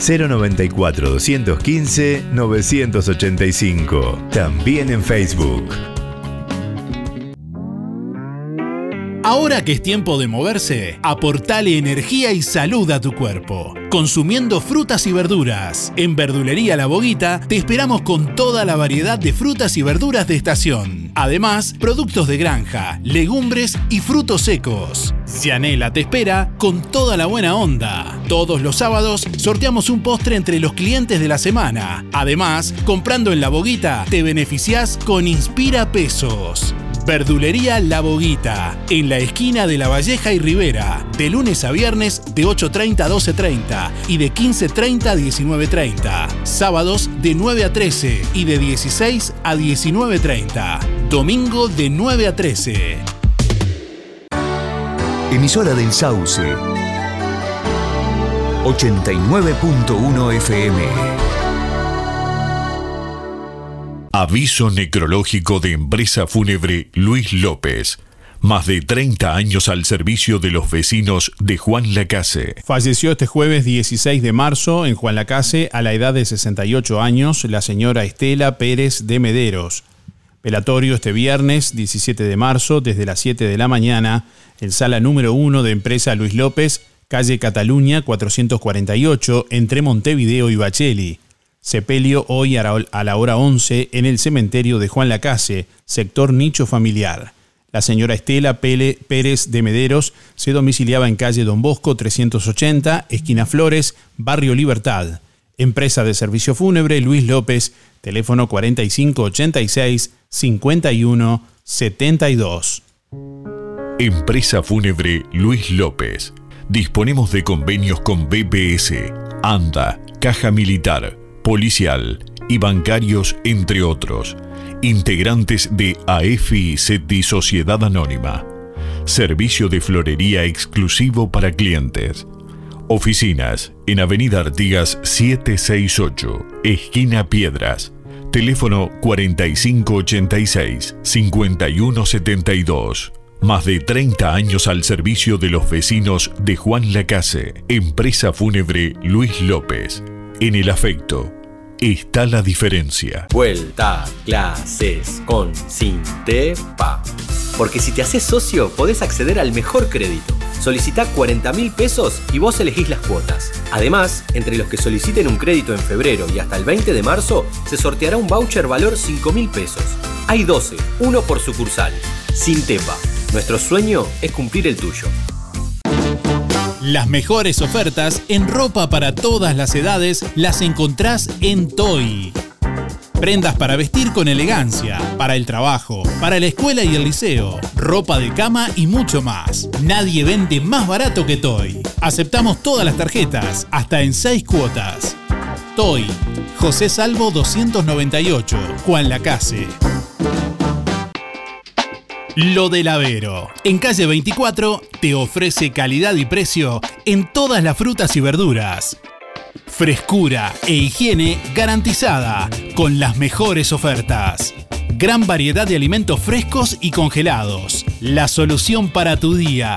094 215 985. También en Facebook. Ahora que es tiempo de moverse, aportale energía y salud a tu cuerpo. Consumiendo frutas y verduras. En Verdulería La Boguita te esperamos con toda la variedad de frutas y verduras de estación. Además, productos de granja, legumbres y frutos secos. Cianela te espera con toda la buena onda. Todos los sábados sorteamos un postre entre los clientes de la semana. Además, comprando en La Boguita te beneficiás con Inspira Pesos. Verdulería La Boguita, en la esquina de La Valleja y Rivera, de lunes a viernes de 8.30 a 12.30 y de 15.30 a 19.30. Sábados de 9 a 13 y de 16 a 19.30. Domingo de 9 a 13. Emisora del Sauce. 89.1 FM. Aviso necrológico de empresa fúnebre Luis López. Más de 30 años al servicio de los vecinos de Juan Lacase. Falleció este jueves 16 de marzo en Juan Lacase a la edad de 68 años la señora Estela Pérez de Mederos. Velatorio este viernes 17 de marzo desde las 7 de la mañana en sala número 1 de empresa Luis López, calle Cataluña 448 entre Montevideo y Bacheli. Sepelio hoy a la hora 11 en el cementerio de Juan Lacase, sector nicho familiar. La señora Estela Pele Pérez de Mederos se domiciliaba en calle Don Bosco 380, esquina Flores, barrio Libertad. Empresa de servicio fúnebre Luis López, teléfono 4586 51 72. Empresa fúnebre Luis López. Disponemos de convenios con BPS, ANDA, Caja Militar, policial y bancarios, entre otros, integrantes de SETI Sociedad Anónima. Servicio de florería exclusivo para clientes. Oficinas en Avenida Artigas 768, esquina Piedras. Teléfono 4586-5172. Más de 30 años al servicio de los vecinos de Juan Lacase, empresa fúnebre Luis López. En el afecto está la diferencia. Vuelta a clases con Sintepa. Porque si te haces socio, podés acceder al mejor crédito. Solicita 40 mil pesos y vos elegís las cuotas. Además, entre los que soliciten un crédito en febrero y hasta el 20 de marzo, se sorteará un voucher valor 5 mil pesos. Hay 12, uno por sucursal. Sintepa. Nuestro sueño es cumplir el tuyo. Las mejores ofertas en ropa para todas las edades las encontrás en Toy. Prendas para vestir con elegancia, para el trabajo, para la escuela y el liceo, ropa de cama y mucho más. Nadie vende más barato que Toy. Aceptamos todas las tarjetas, hasta en 6 cuotas. Toy, José Salvo 298, Juan Lacase. Lo del Avero. En calle 24 te ofrece calidad y precio en todas las frutas y verduras. Frescura e higiene garantizada con las mejores ofertas. Gran variedad de alimentos frescos y congelados. La solución para tu día.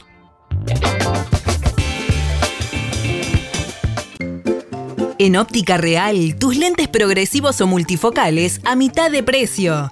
En Óptica Real, tus lentes progresivos o multifocales a mitad de precio.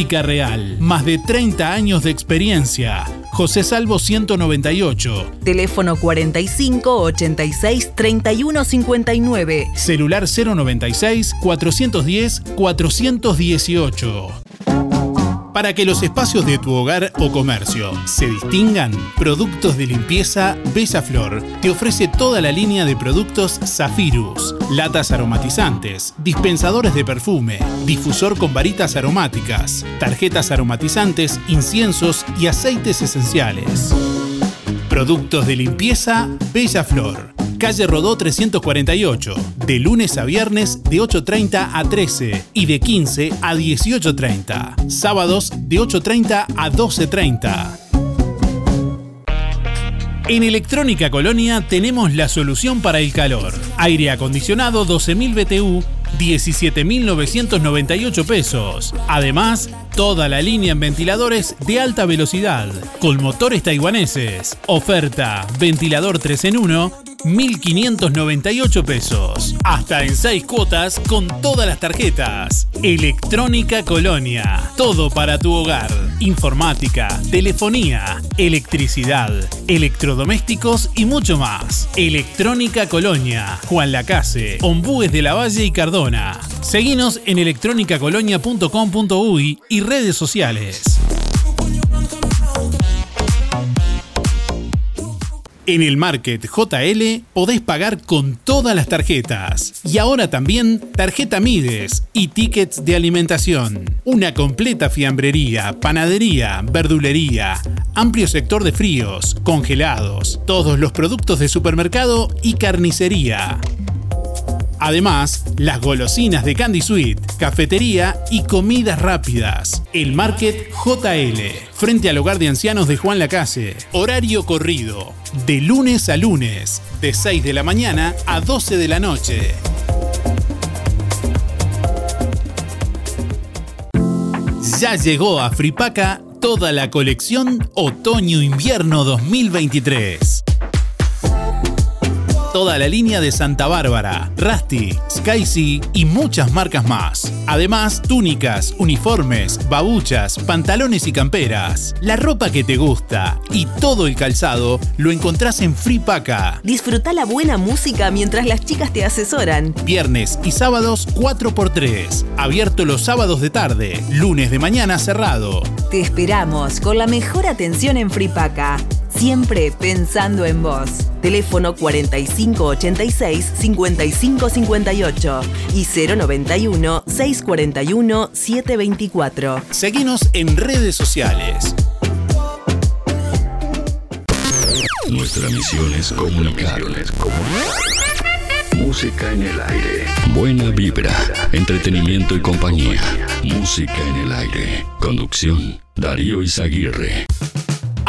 Óptica Real, más de 30 años de experiencia. José Salvo 198. Teléfono 45 86 31 59. Celular 096 410 418. Para que los espacios de tu hogar o comercio se distingan, Productos de Limpieza Bella Flor te ofrece toda la línea de productos Zafirus, latas aromatizantes, dispensadores de perfume, difusor con varitas aromáticas, tarjetas aromatizantes, inciensos y aceites esenciales. Productos de limpieza Bella Flor. Calle Rodó 348, de lunes a viernes de 8.30 a 13 y de 15 a 18.30. Sábados de 8.30 a 12.30. En Electrónica Colonia tenemos la solución para el calor. Aire acondicionado 12.000 BTU, 17.998 pesos. Además, toda la línea en ventiladores de alta velocidad, con motores taiwaneses. Oferta, ventilador 3 en 1, 1.598 pesos. Hasta en 6 cuotas con todas las tarjetas. Electrónica Colonia. Todo para tu hogar. Informática, telefonía, electricidad, electrodomésticos y mucho más. Electrónica Colonia. Juan Lacase, Ombúes de la Valle y Cardona. Seguinos en electronicacolonia.com.uy y redes sociales. En el Market JL podés pagar con todas las tarjetas. Y ahora también tarjeta Mides y tickets de alimentación. Una completa fiambrería, panadería, verdulería, amplio sector de fríos, congelados, todos los productos de supermercado y carnicería. Además, las golosinas de Candy Sweet, cafetería y comidas rápidas. El Market JL, frente al hogar de ancianos de Juan Lacase. Horario corrido, de lunes a lunes, de 6 de la mañana a 12 de la noche. Ya llegó a Fripaca toda la colección Otoño-Invierno 2023 toda la línea de Santa Bárbara, Rusty, Skyzy y muchas marcas más. Además, túnicas, uniformes, babuchas, pantalones y camperas. La ropa que te gusta y todo el calzado lo encontrás en Free Paca. Disfruta la buena música mientras las chicas te asesoran. Viernes y sábados 4x3. Abierto los sábados de tarde, lunes de mañana cerrado. Te esperamos con la mejor atención en Fripaca. Siempre pensando en vos. Teléfono 4586-5558 y 091-641-724. Seguinos en redes sociales. Nuestra misión es comunicar. Música en el aire. Buena vibra, entretenimiento y compañía. Música en el aire. Conducción, Darío Izaguirre.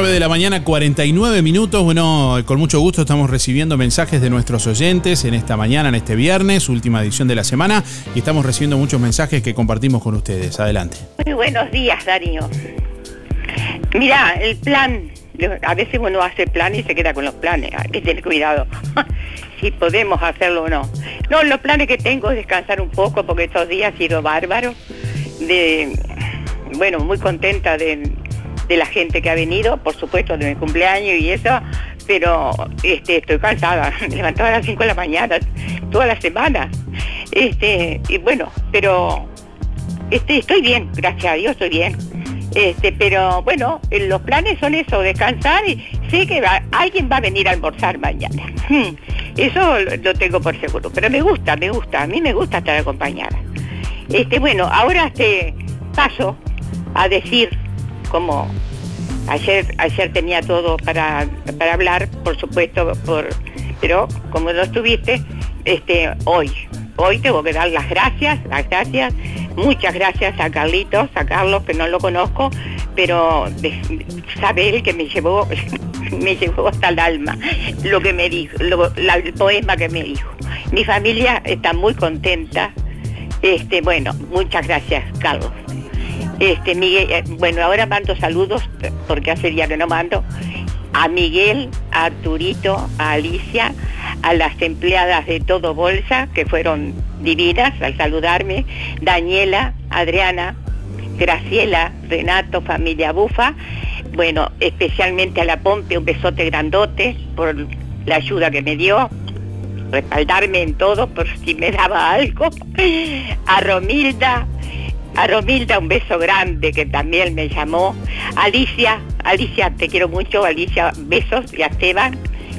9 de la mañana, 49 minutos. Bueno, con mucho gusto estamos recibiendo mensajes de nuestros oyentes en esta mañana, en este viernes, última edición de la semana, y estamos recibiendo muchos mensajes que compartimos con ustedes. Adelante. Muy buenos días, Darío. Mira, el plan, a veces uno hace plan y se queda con los planes, hay que tener cuidado si podemos hacerlo o no. No, los planes que tengo es descansar un poco porque estos días ha sido bárbaro. De, bueno, muy contenta de, de la gente que ha venido, por supuesto, de mi cumpleaños y eso, pero este, estoy cansada. Me levantaba a las 5 de la mañana, toda la semana. Este, y bueno, pero este, estoy bien, gracias a Dios estoy bien. Este, pero bueno, los planes son eso, descansar y sé que alguien va a venir a almorzar mañana. Eso lo, tengo por seguro. Pero me gusta, me gusta, a mí me gusta estar acompañada. Este, bueno, ahora te paso a decir como ayer, ayer tenía todo para, para hablar, por supuesto, por, pero como no estuviste, este, hoy, hoy tengo que dar las gracias, las gracias, muchas gracias a Carlitos, a Carlos, que no lo conozco, pero sabe él que me llevó, me llevó hasta el alma lo que me dijo, el poema que me dijo. Mi familia está muy contenta. Este, bueno, muchas gracias, Carlos. Este, Miguel, eh, bueno, ahora mando saludos, porque hace día que no mando, a Miguel, a Arturito, a Alicia, a las empleadas de Todo Bolsa, que fueron divinas al saludarme, Daniela, Adriana, Graciela, Renato, familia Bufa, bueno, especialmente a la Pompe, un besote grandote por la ayuda que me dio, respaldarme en todo por si me daba algo, a Romilda, a Romilda un beso grande que también me llamó. Alicia, Alicia, te quiero mucho, Alicia, besos y a Esteban.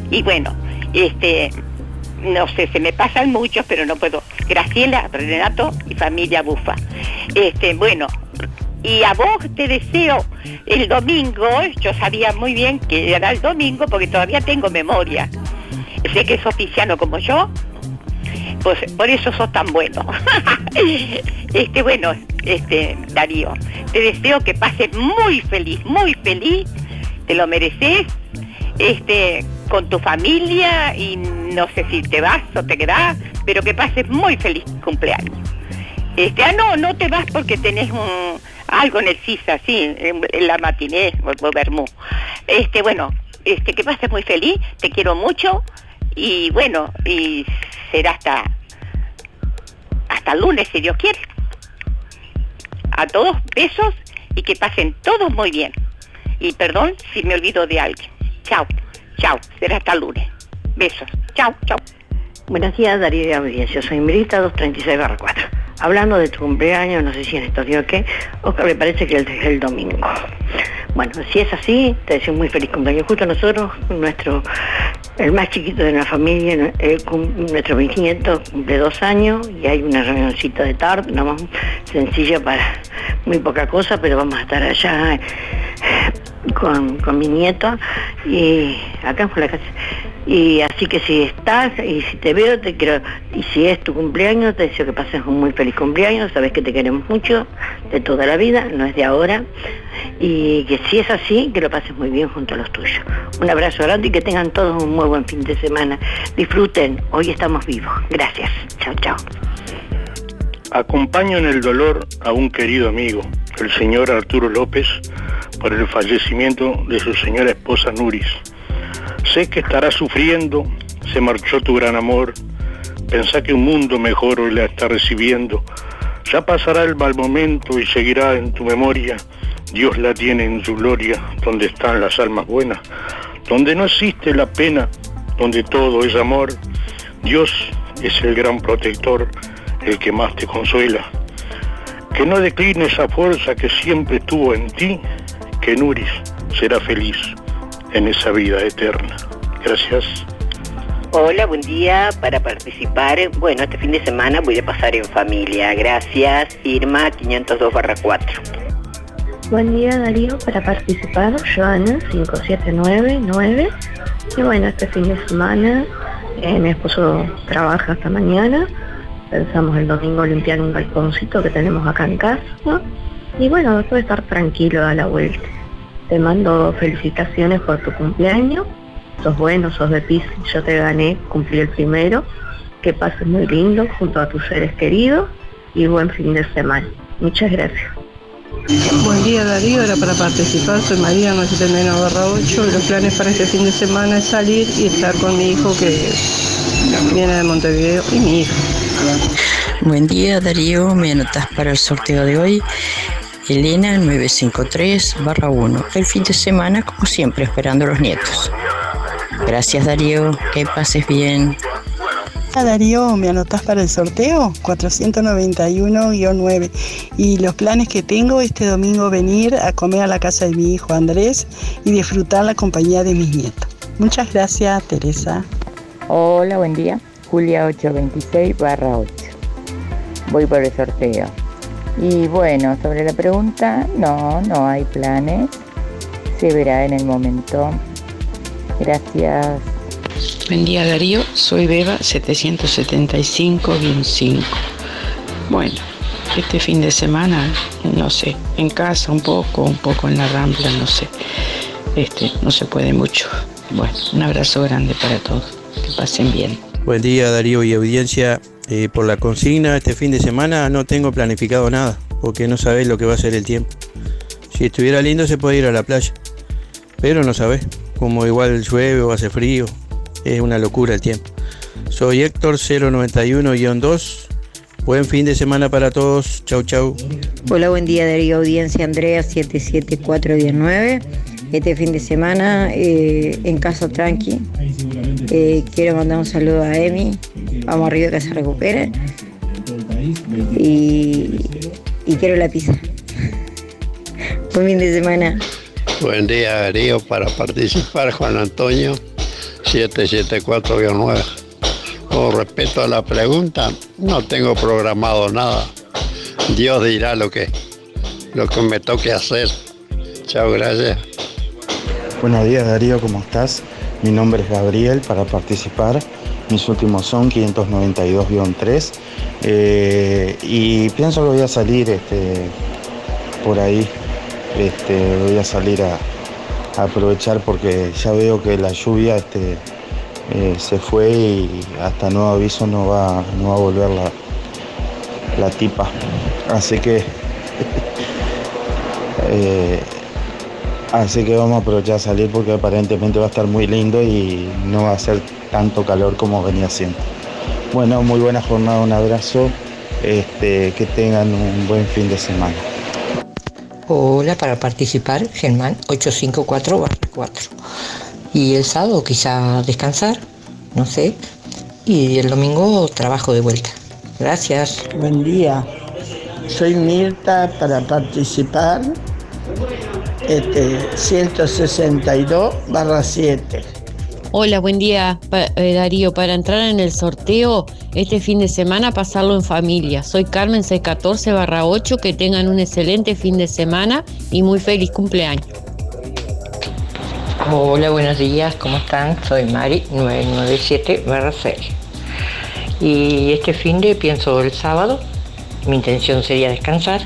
Y bueno, este, no sé, se me pasan muchos, pero no puedo. Graciela, Renato y familia Bufa. Este, bueno, y a vos te deseo el domingo, yo sabía muy bien que era el domingo porque todavía tengo memoria. Sé que sos cristiano como yo, pues por eso sos tan bueno. este, bueno, este, Darío, te deseo que pases muy feliz, muy feliz, te lo mereces, este, con tu familia y no sé si te vas o te quedás, pero que pases muy feliz cumpleaños. Este, ah, no, no te vas porque tenés un, algo en el CISA, sí, en, la matiné o, Bermú. Este, bueno, este, que pases muy feliz, te quiero mucho y bueno, y será hasta hasta lunes si Dios quiere. A todos besos y que pasen todos muy bien. Y perdón si me olvido de alguien. Chao, chao, será hasta el lunes. Besos, chao, chao. Buenos días, Darío de Audiencia. Soy Mirita 236 4. Hablando de tu cumpleaños, no sé si en estos días o qué, Oscar me parece que es el, domingo. Bueno, si es así, te deseo muy feliz cumpleaños. Justo nosotros, nuestro, el más chiquito de la familia, nuestro bisnieto cumple dos años y hay una reunioncita de tarde, nada más sencilla para muy poca cosa, pero vamos a estar allá con, con mi nieto y acá en la casa. Y así que si estás y si te veo, te quiero, y si es tu cumpleaños, te deseo que pases un muy feliz cumpleaños, sabes que te queremos mucho, de toda la vida, no es de ahora, y que si es así, que lo pases muy bien junto a los tuyos. Un abrazo grande y que tengan todos un muy buen fin de semana. Disfruten, hoy estamos vivos. Gracias. Chao, chao. Acompaño en el dolor a un querido amigo, el señor Arturo López, por el fallecimiento de su señora esposa Nuris. Sé que estará sufriendo, se marchó tu gran amor, pensá que un mundo mejor hoy la está recibiendo. Ya pasará el mal momento y seguirá en tu memoria. Dios la tiene en su gloria, donde están las almas buenas, donde no existe la pena, donde todo es amor. Dios es el gran protector, el que más te consuela. Que no decline esa fuerza que siempre estuvo en ti, que Nuris será feliz en esa vida eterna. Gracias. Hola, buen día. Para participar, bueno, este fin de semana voy a pasar en familia. Gracias, Irma 502 4. Buen día Darío, para participar, Joana 5799. Y bueno, este fin de semana eh, mi esposo trabaja hasta mañana. Pensamos el domingo limpiar un balconcito que tenemos acá en casa. Y bueno, después estar tranquilo a la vuelta. Te mando felicitaciones por tu cumpleaños. Sos bueno, sos de pis, yo te gané, cumplí el primero. Que pases muy lindo junto a tus seres queridos y buen fin de semana. Muchas gracias. Buen día Darío, era para participar, soy María 979 8 y los planes para este fin de semana es salir y estar con mi hijo que viene de Montevideo y mi hija. Buen día Darío, me anotas para el sorteo de hoy. Elena 953 1. El fin de semana, como siempre, esperando a los nietos. Gracias Darío, que pases bien. Ah, Darío, ¿me anotás para el sorteo? 491-9. Y los planes que tengo este domingo venir a comer a la casa de mi hijo Andrés y disfrutar la compañía de mis nietos. Muchas gracias, Teresa. Hola, buen día. Julia 826 barra 8. Voy por el sorteo. Y bueno, sobre la pregunta, no, no hay planes. Se verá en el momento. Gracias. Buen día Darío, soy Beba 775-5. Bueno, este fin de semana, no sé, en casa un poco, un poco en la rambla, no sé. Este, no se puede mucho. Bueno, un abrazo grande para todos. Que pasen bien. Buen día Darío y audiencia. Eh, por la consigna, este fin de semana no tengo planificado nada, porque no sabéis lo que va a ser el tiempo. Si estuviera lindo se puede ir a la playa, pero no sabés, como igual llueve o hace frío, es una locura el tiempo. Soy Héctor 091-2. Buen fin de semana para todos. Chau, chau. Hola, buen día Darío, audiencia Andrea 77419. Este fin de semana eh, en casa tranqui. Eh, quiero mandar un saludo a Emi. Vamos arriba que se recupere. Y, y quiero la pizza. Buen fin de semana. Buen día Darío para participar Juan Antonio 774-9. Con respecto a la pregunta, no tengo programado nada. Dios dirá lo que, lo que me toque hacer. Chao, gracias. Buenos días Darío, ¿cómo estás? Mi nombre es Gabriel para participar. Mis últimos son 592-3. Eh, y pienso que voy a salir este, por ahí. Este, voy a salir a, aprovechar porque ya veo que la lluvia este, eh, se fue y hasta nuevo aviso no va, no va a volver la, la tipa. Así que eh, así que vamos a aprovechar a salir porque aparentemente va a estar muy lindo y no va a ser tanto calor como venía siendo. Bueno, muy buena jornada, un abrazo, este, que tengan un buen fin de semana. Hola, para participar, Germán 854 4. Y el sábado quizá descansar, no sé. Y el domingo trabajo de vuelta. Gracias. Buen día. Soy Mirta para participar. Este 162 barra 7. Hola, buen día eh, Darío. Para entrar en el sorteo este fin de semana, pasarlo en familia. Soy Carmen 614 barra 8. Que tengan un excelente fin de semana y muy feliz cumpleaños. Hola, buenos días, ¿cómo están? Soy Mari 997 6. Y este fin de pienso el sábado. Mi intención sería descansar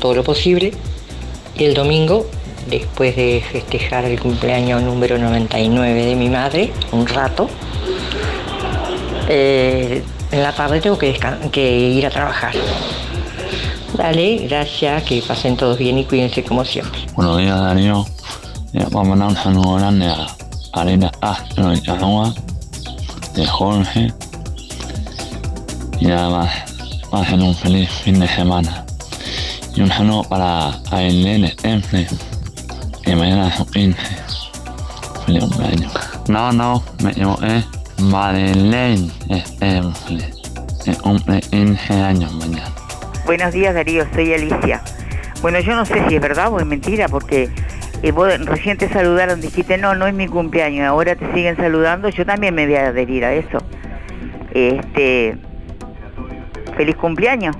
todo lo posible. Y el domingo, después de festejar el cumpleaños número 99 de mi madre, un rato, eh, en la tarde tengo que, ir a trabajar. Dale, gracias, que pasen todos bien y cuídense como siempre. Buenos días Darío. Eh, Vamos a mandar un saludo grande a Arena Astro y Canoa, de Jorge. Y nada más, pasen un feliz fin de semana. Y un saludo para Ailene Temple, que mañana es su 15. Feliz cumpleaños. No, no, me equivoqué. Madeleine Temple, que cumple 15 años mañana. Buenos días Darío, soy Alicia. Bueno, yo no sé si es verdad o es mentira porque eh, vos recién te saludaron, dijiste no, no es mi cumpleaños, ahora te siguen saludando, yo también me voy a adherir a eso. Este, feliz cumpleaños.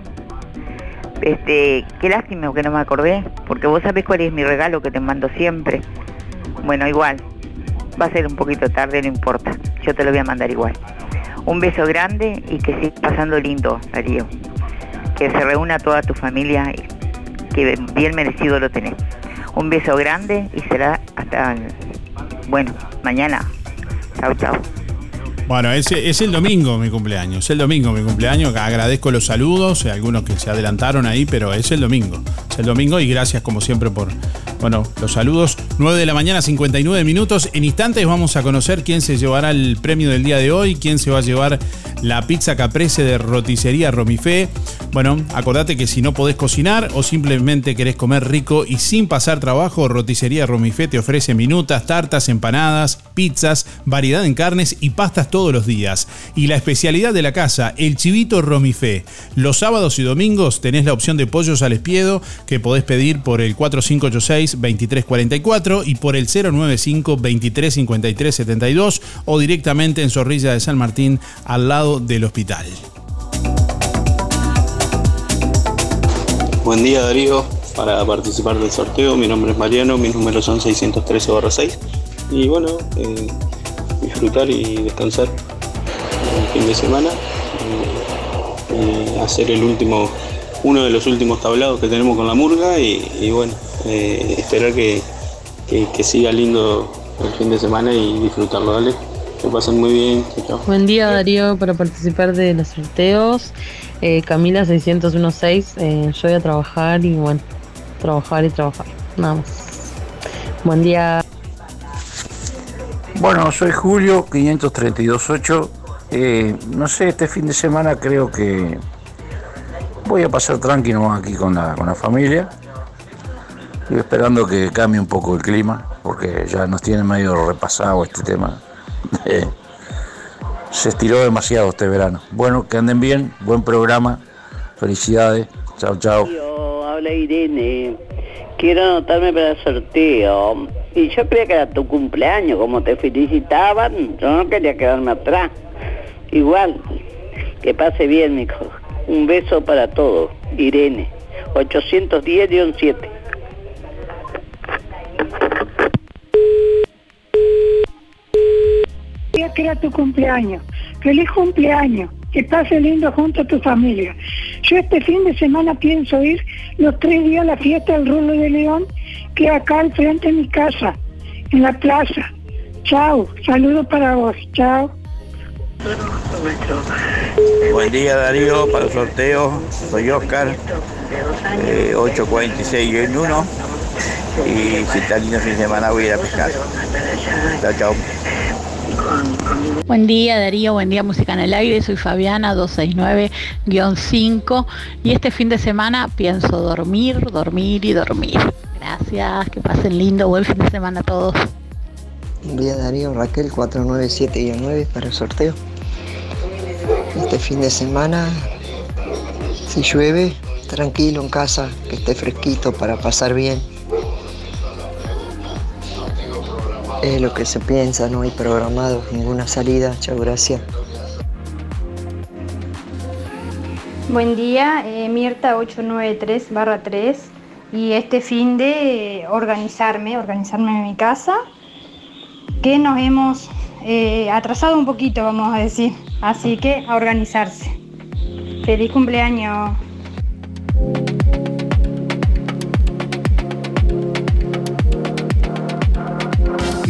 Este, qué lástima que no me acordé, porque vos sabés cuál es mi regalo que te mando siempre. Bueno, igual, va a ser un poquito tarde, no importa, yo te lo voy a mandar igual. Un beso grande y que sigas pasando lindo, Darío que se reúna toda tu familia y que bien merecido lo tenés. Un beso grande y será hasta, bueno, mañana. Chau, chau. Bueno, es, es el domingo mi cumpleaños. Es el domingo mi cumpleaños. Agradezco los saludos, eh, algunos que se adelantaron ahí, pero es el domingo. Es el domingo y gracias como siempre por bueno, los saludos. 9 de la mañana, 59 minutos. En instantes vamos a conocer quién se llevará el premio del día de hoy, quién se va a llevar la pizza caprese de roticería Romifé. Bueno, acordate que si no podés cocinar o simplemente querés comer rico y sin pasar trabajo, roticería Romifé te ofrece minutas, tartas, empanadas, pizzas, variedad en carnes y pastas todos los días. Y la especialidad de la casa, el chivito Romifé. Los sábados y domingos tenés la opción de pollos al espiedo que podés pedir por el 4586-2344 y por el 095-235372 o directamente en Zorrilla de San Martín al lado del hospital. Buen día Darío, para participar del sorteo, mi nombre es Mariano, mis números son 613-6 y bueno, eh, disfrutar y descansar el fin de semana, eh, y hacer el último, uno de los últimos tablados que tenemos con la murga y, bueno, eh, esperar que, que siga lindo el fin de semana y disfrutarlo, dale. Que pasen muy bien. Chao. Buen día Darío para participar de los sorteos. Eh, Camila 616, eh, yo voy a trabajar y bueno, trabajar y trabajar. Nada más. Buen día. Bueno, soy Julio 5328. Eh, no sé, este fin de semana creo que voy a pasar tranquilo aquí con la, con la familia. Estoy esperando que cambie un poco el clima, porque ya nos tiene medio repasado este tema. Se estiró demasiado este verano. Bueno, que anden bien, buen programa. Felicidades. Chao, chao. Habla Irene. Quiero anotarme para el sorteo. Y yo creía que era tu cumpleaños, como te felicitaban, yo no quería quedarme atrás. Igual, que pase bien, hijo. Un beso para todos. Irene, 810-7. Que era tu cumpleaños. Feliz cumpleaños. Que pase lindo junto a tu familia. Yo este fin de semana pienso ir los tres días a la fiesta del Rulo de León, que acá al frente de mi casa, en la plaza. Chao, saludos para vos. Chao. Buen día Darío, para el sorteo. Soy Oscar, eh, 846 y 1. Y si está lindo fin de semana voy a ir a pescar. Chao, chao. Buen día Darío, buen día Música en el Aire, soy Fabiana 269-5 y este fin de semana pienso dormir, dormir y dormir. Gracias, que pasen lindo, buen fin de semana a todos. Buen día Darío, Raquel 497-9 para el sorteo. Este fin de semana, si llueve, tranquilo en casa, que esté fresquito para pasar bien. Es lo que se piensa, no hay programado ninguna salida. Chao, gracias. Buen día, eh, Mirta 893 barra 3 y este fin de eh, organizarme, organizarme en mi casa, que nos hemos eh, atrasado un poquito, vamos a decir, así que a organizarse. Feliz cumpleaños.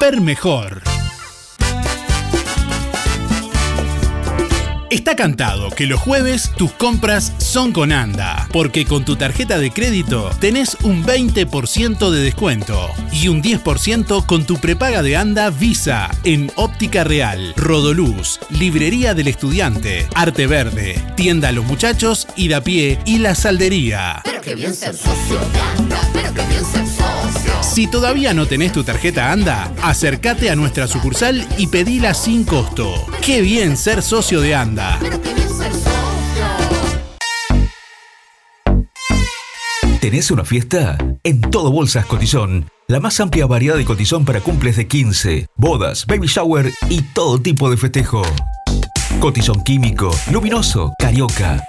Ver mejor. Está cantado que los jueves tus compras son con ANDA, porque con tu tarjeta de crédito tenés un 20% de descuento y un 10% con tu prepaga de ANDA Visa en Óptica Real, Rodoluz, Librería del Estudiante, Arte Verde, Tienda los Muchachos, pie y La Saldería. Pero bien Si todavía no tenés tu tarjeta ANDA, acércate a nuestra sucursal y pedila sin costo. Qué bien ser socio de ANDA. ¿Tenés una fiesta? En Todo Bolsas Cotizón. La más amplia variedad de cotizón para cumples de 15, bodas, baby shower y todo tipo de festejo. Cotizón químico, luminoso, carioca.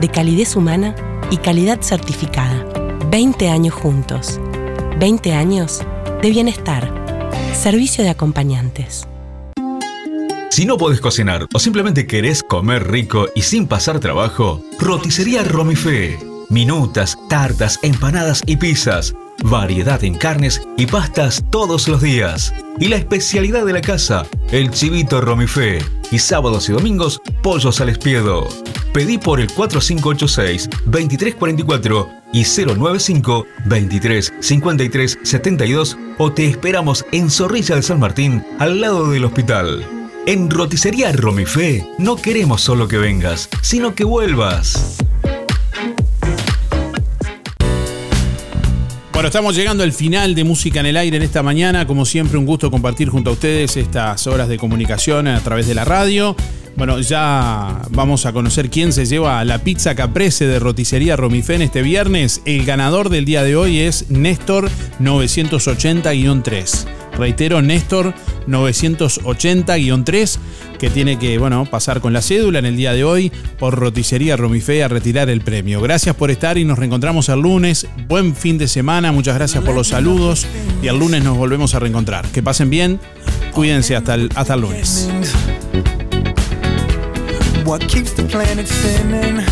de calidez humana y calidad certificada. 20 años juntos. 20 años de bienestar. Servicio de acompañantes. Si no podés cocinar o simplemente querés comer rico y sin pasar trabajo, roticería Romifé. Minutas, tartas, empanadas y pizzas. Variedad en carnes y pastas todos los días. Y la especialidad de la casa, el chivito Romifé. Y sábados y domingos, pollos al espiedo. Pedí por el 4586-2344 y 095-235372 o te esperamos en Zorrilla de San Martín, al lado del hospital. En Roticería Romifé no queremos solo que vengas, sino que vuelvas. Bueno, estamos llegando al final de Música en el Aire en esta mañana. Como siempre, un gusto compartir junto a ustedes estas horas de comunicación a través de la radio. Bueno, ya vamos a conocer quién se lleva la pizza caprese de roticería Romifén este viernes. El ganador del día de hoy es Néstor 980-3. Reitero, Néstor 980-3, que tiene que, bueno, pasar con la cédula en el día de hoy por Roticería Romifé a retirar el premio. Gracias por estar y nos reencontramos el lunes. Buen fin de semana, muchas gracias por los saludos y el lunes nos volvemos a reencontrar. Que pasen bien, cuídense hasta el, hasta el lunes. What keeps the planet spinning?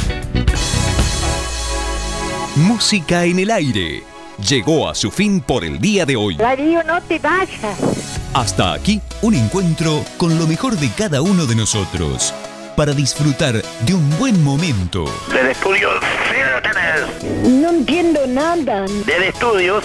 Música en el aire. Llegó a su fin por el día de hoy. Darío, no te vayas. Hasta aquí, un encuentro con lo mejor de cada uno de nosotros. Para disfrutar de un buen momento. Desde estudios, tenés. No entiendo nada. Desde estudios,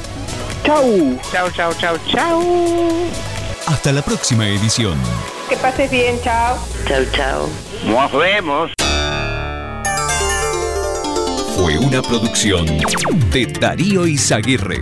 Chau. Chau, chau, chau, chau. Hasta la próxima edición. Que pases bien. Chau. Chau, chau. Nos vemos. Fue una producción de Darío Izaguirre.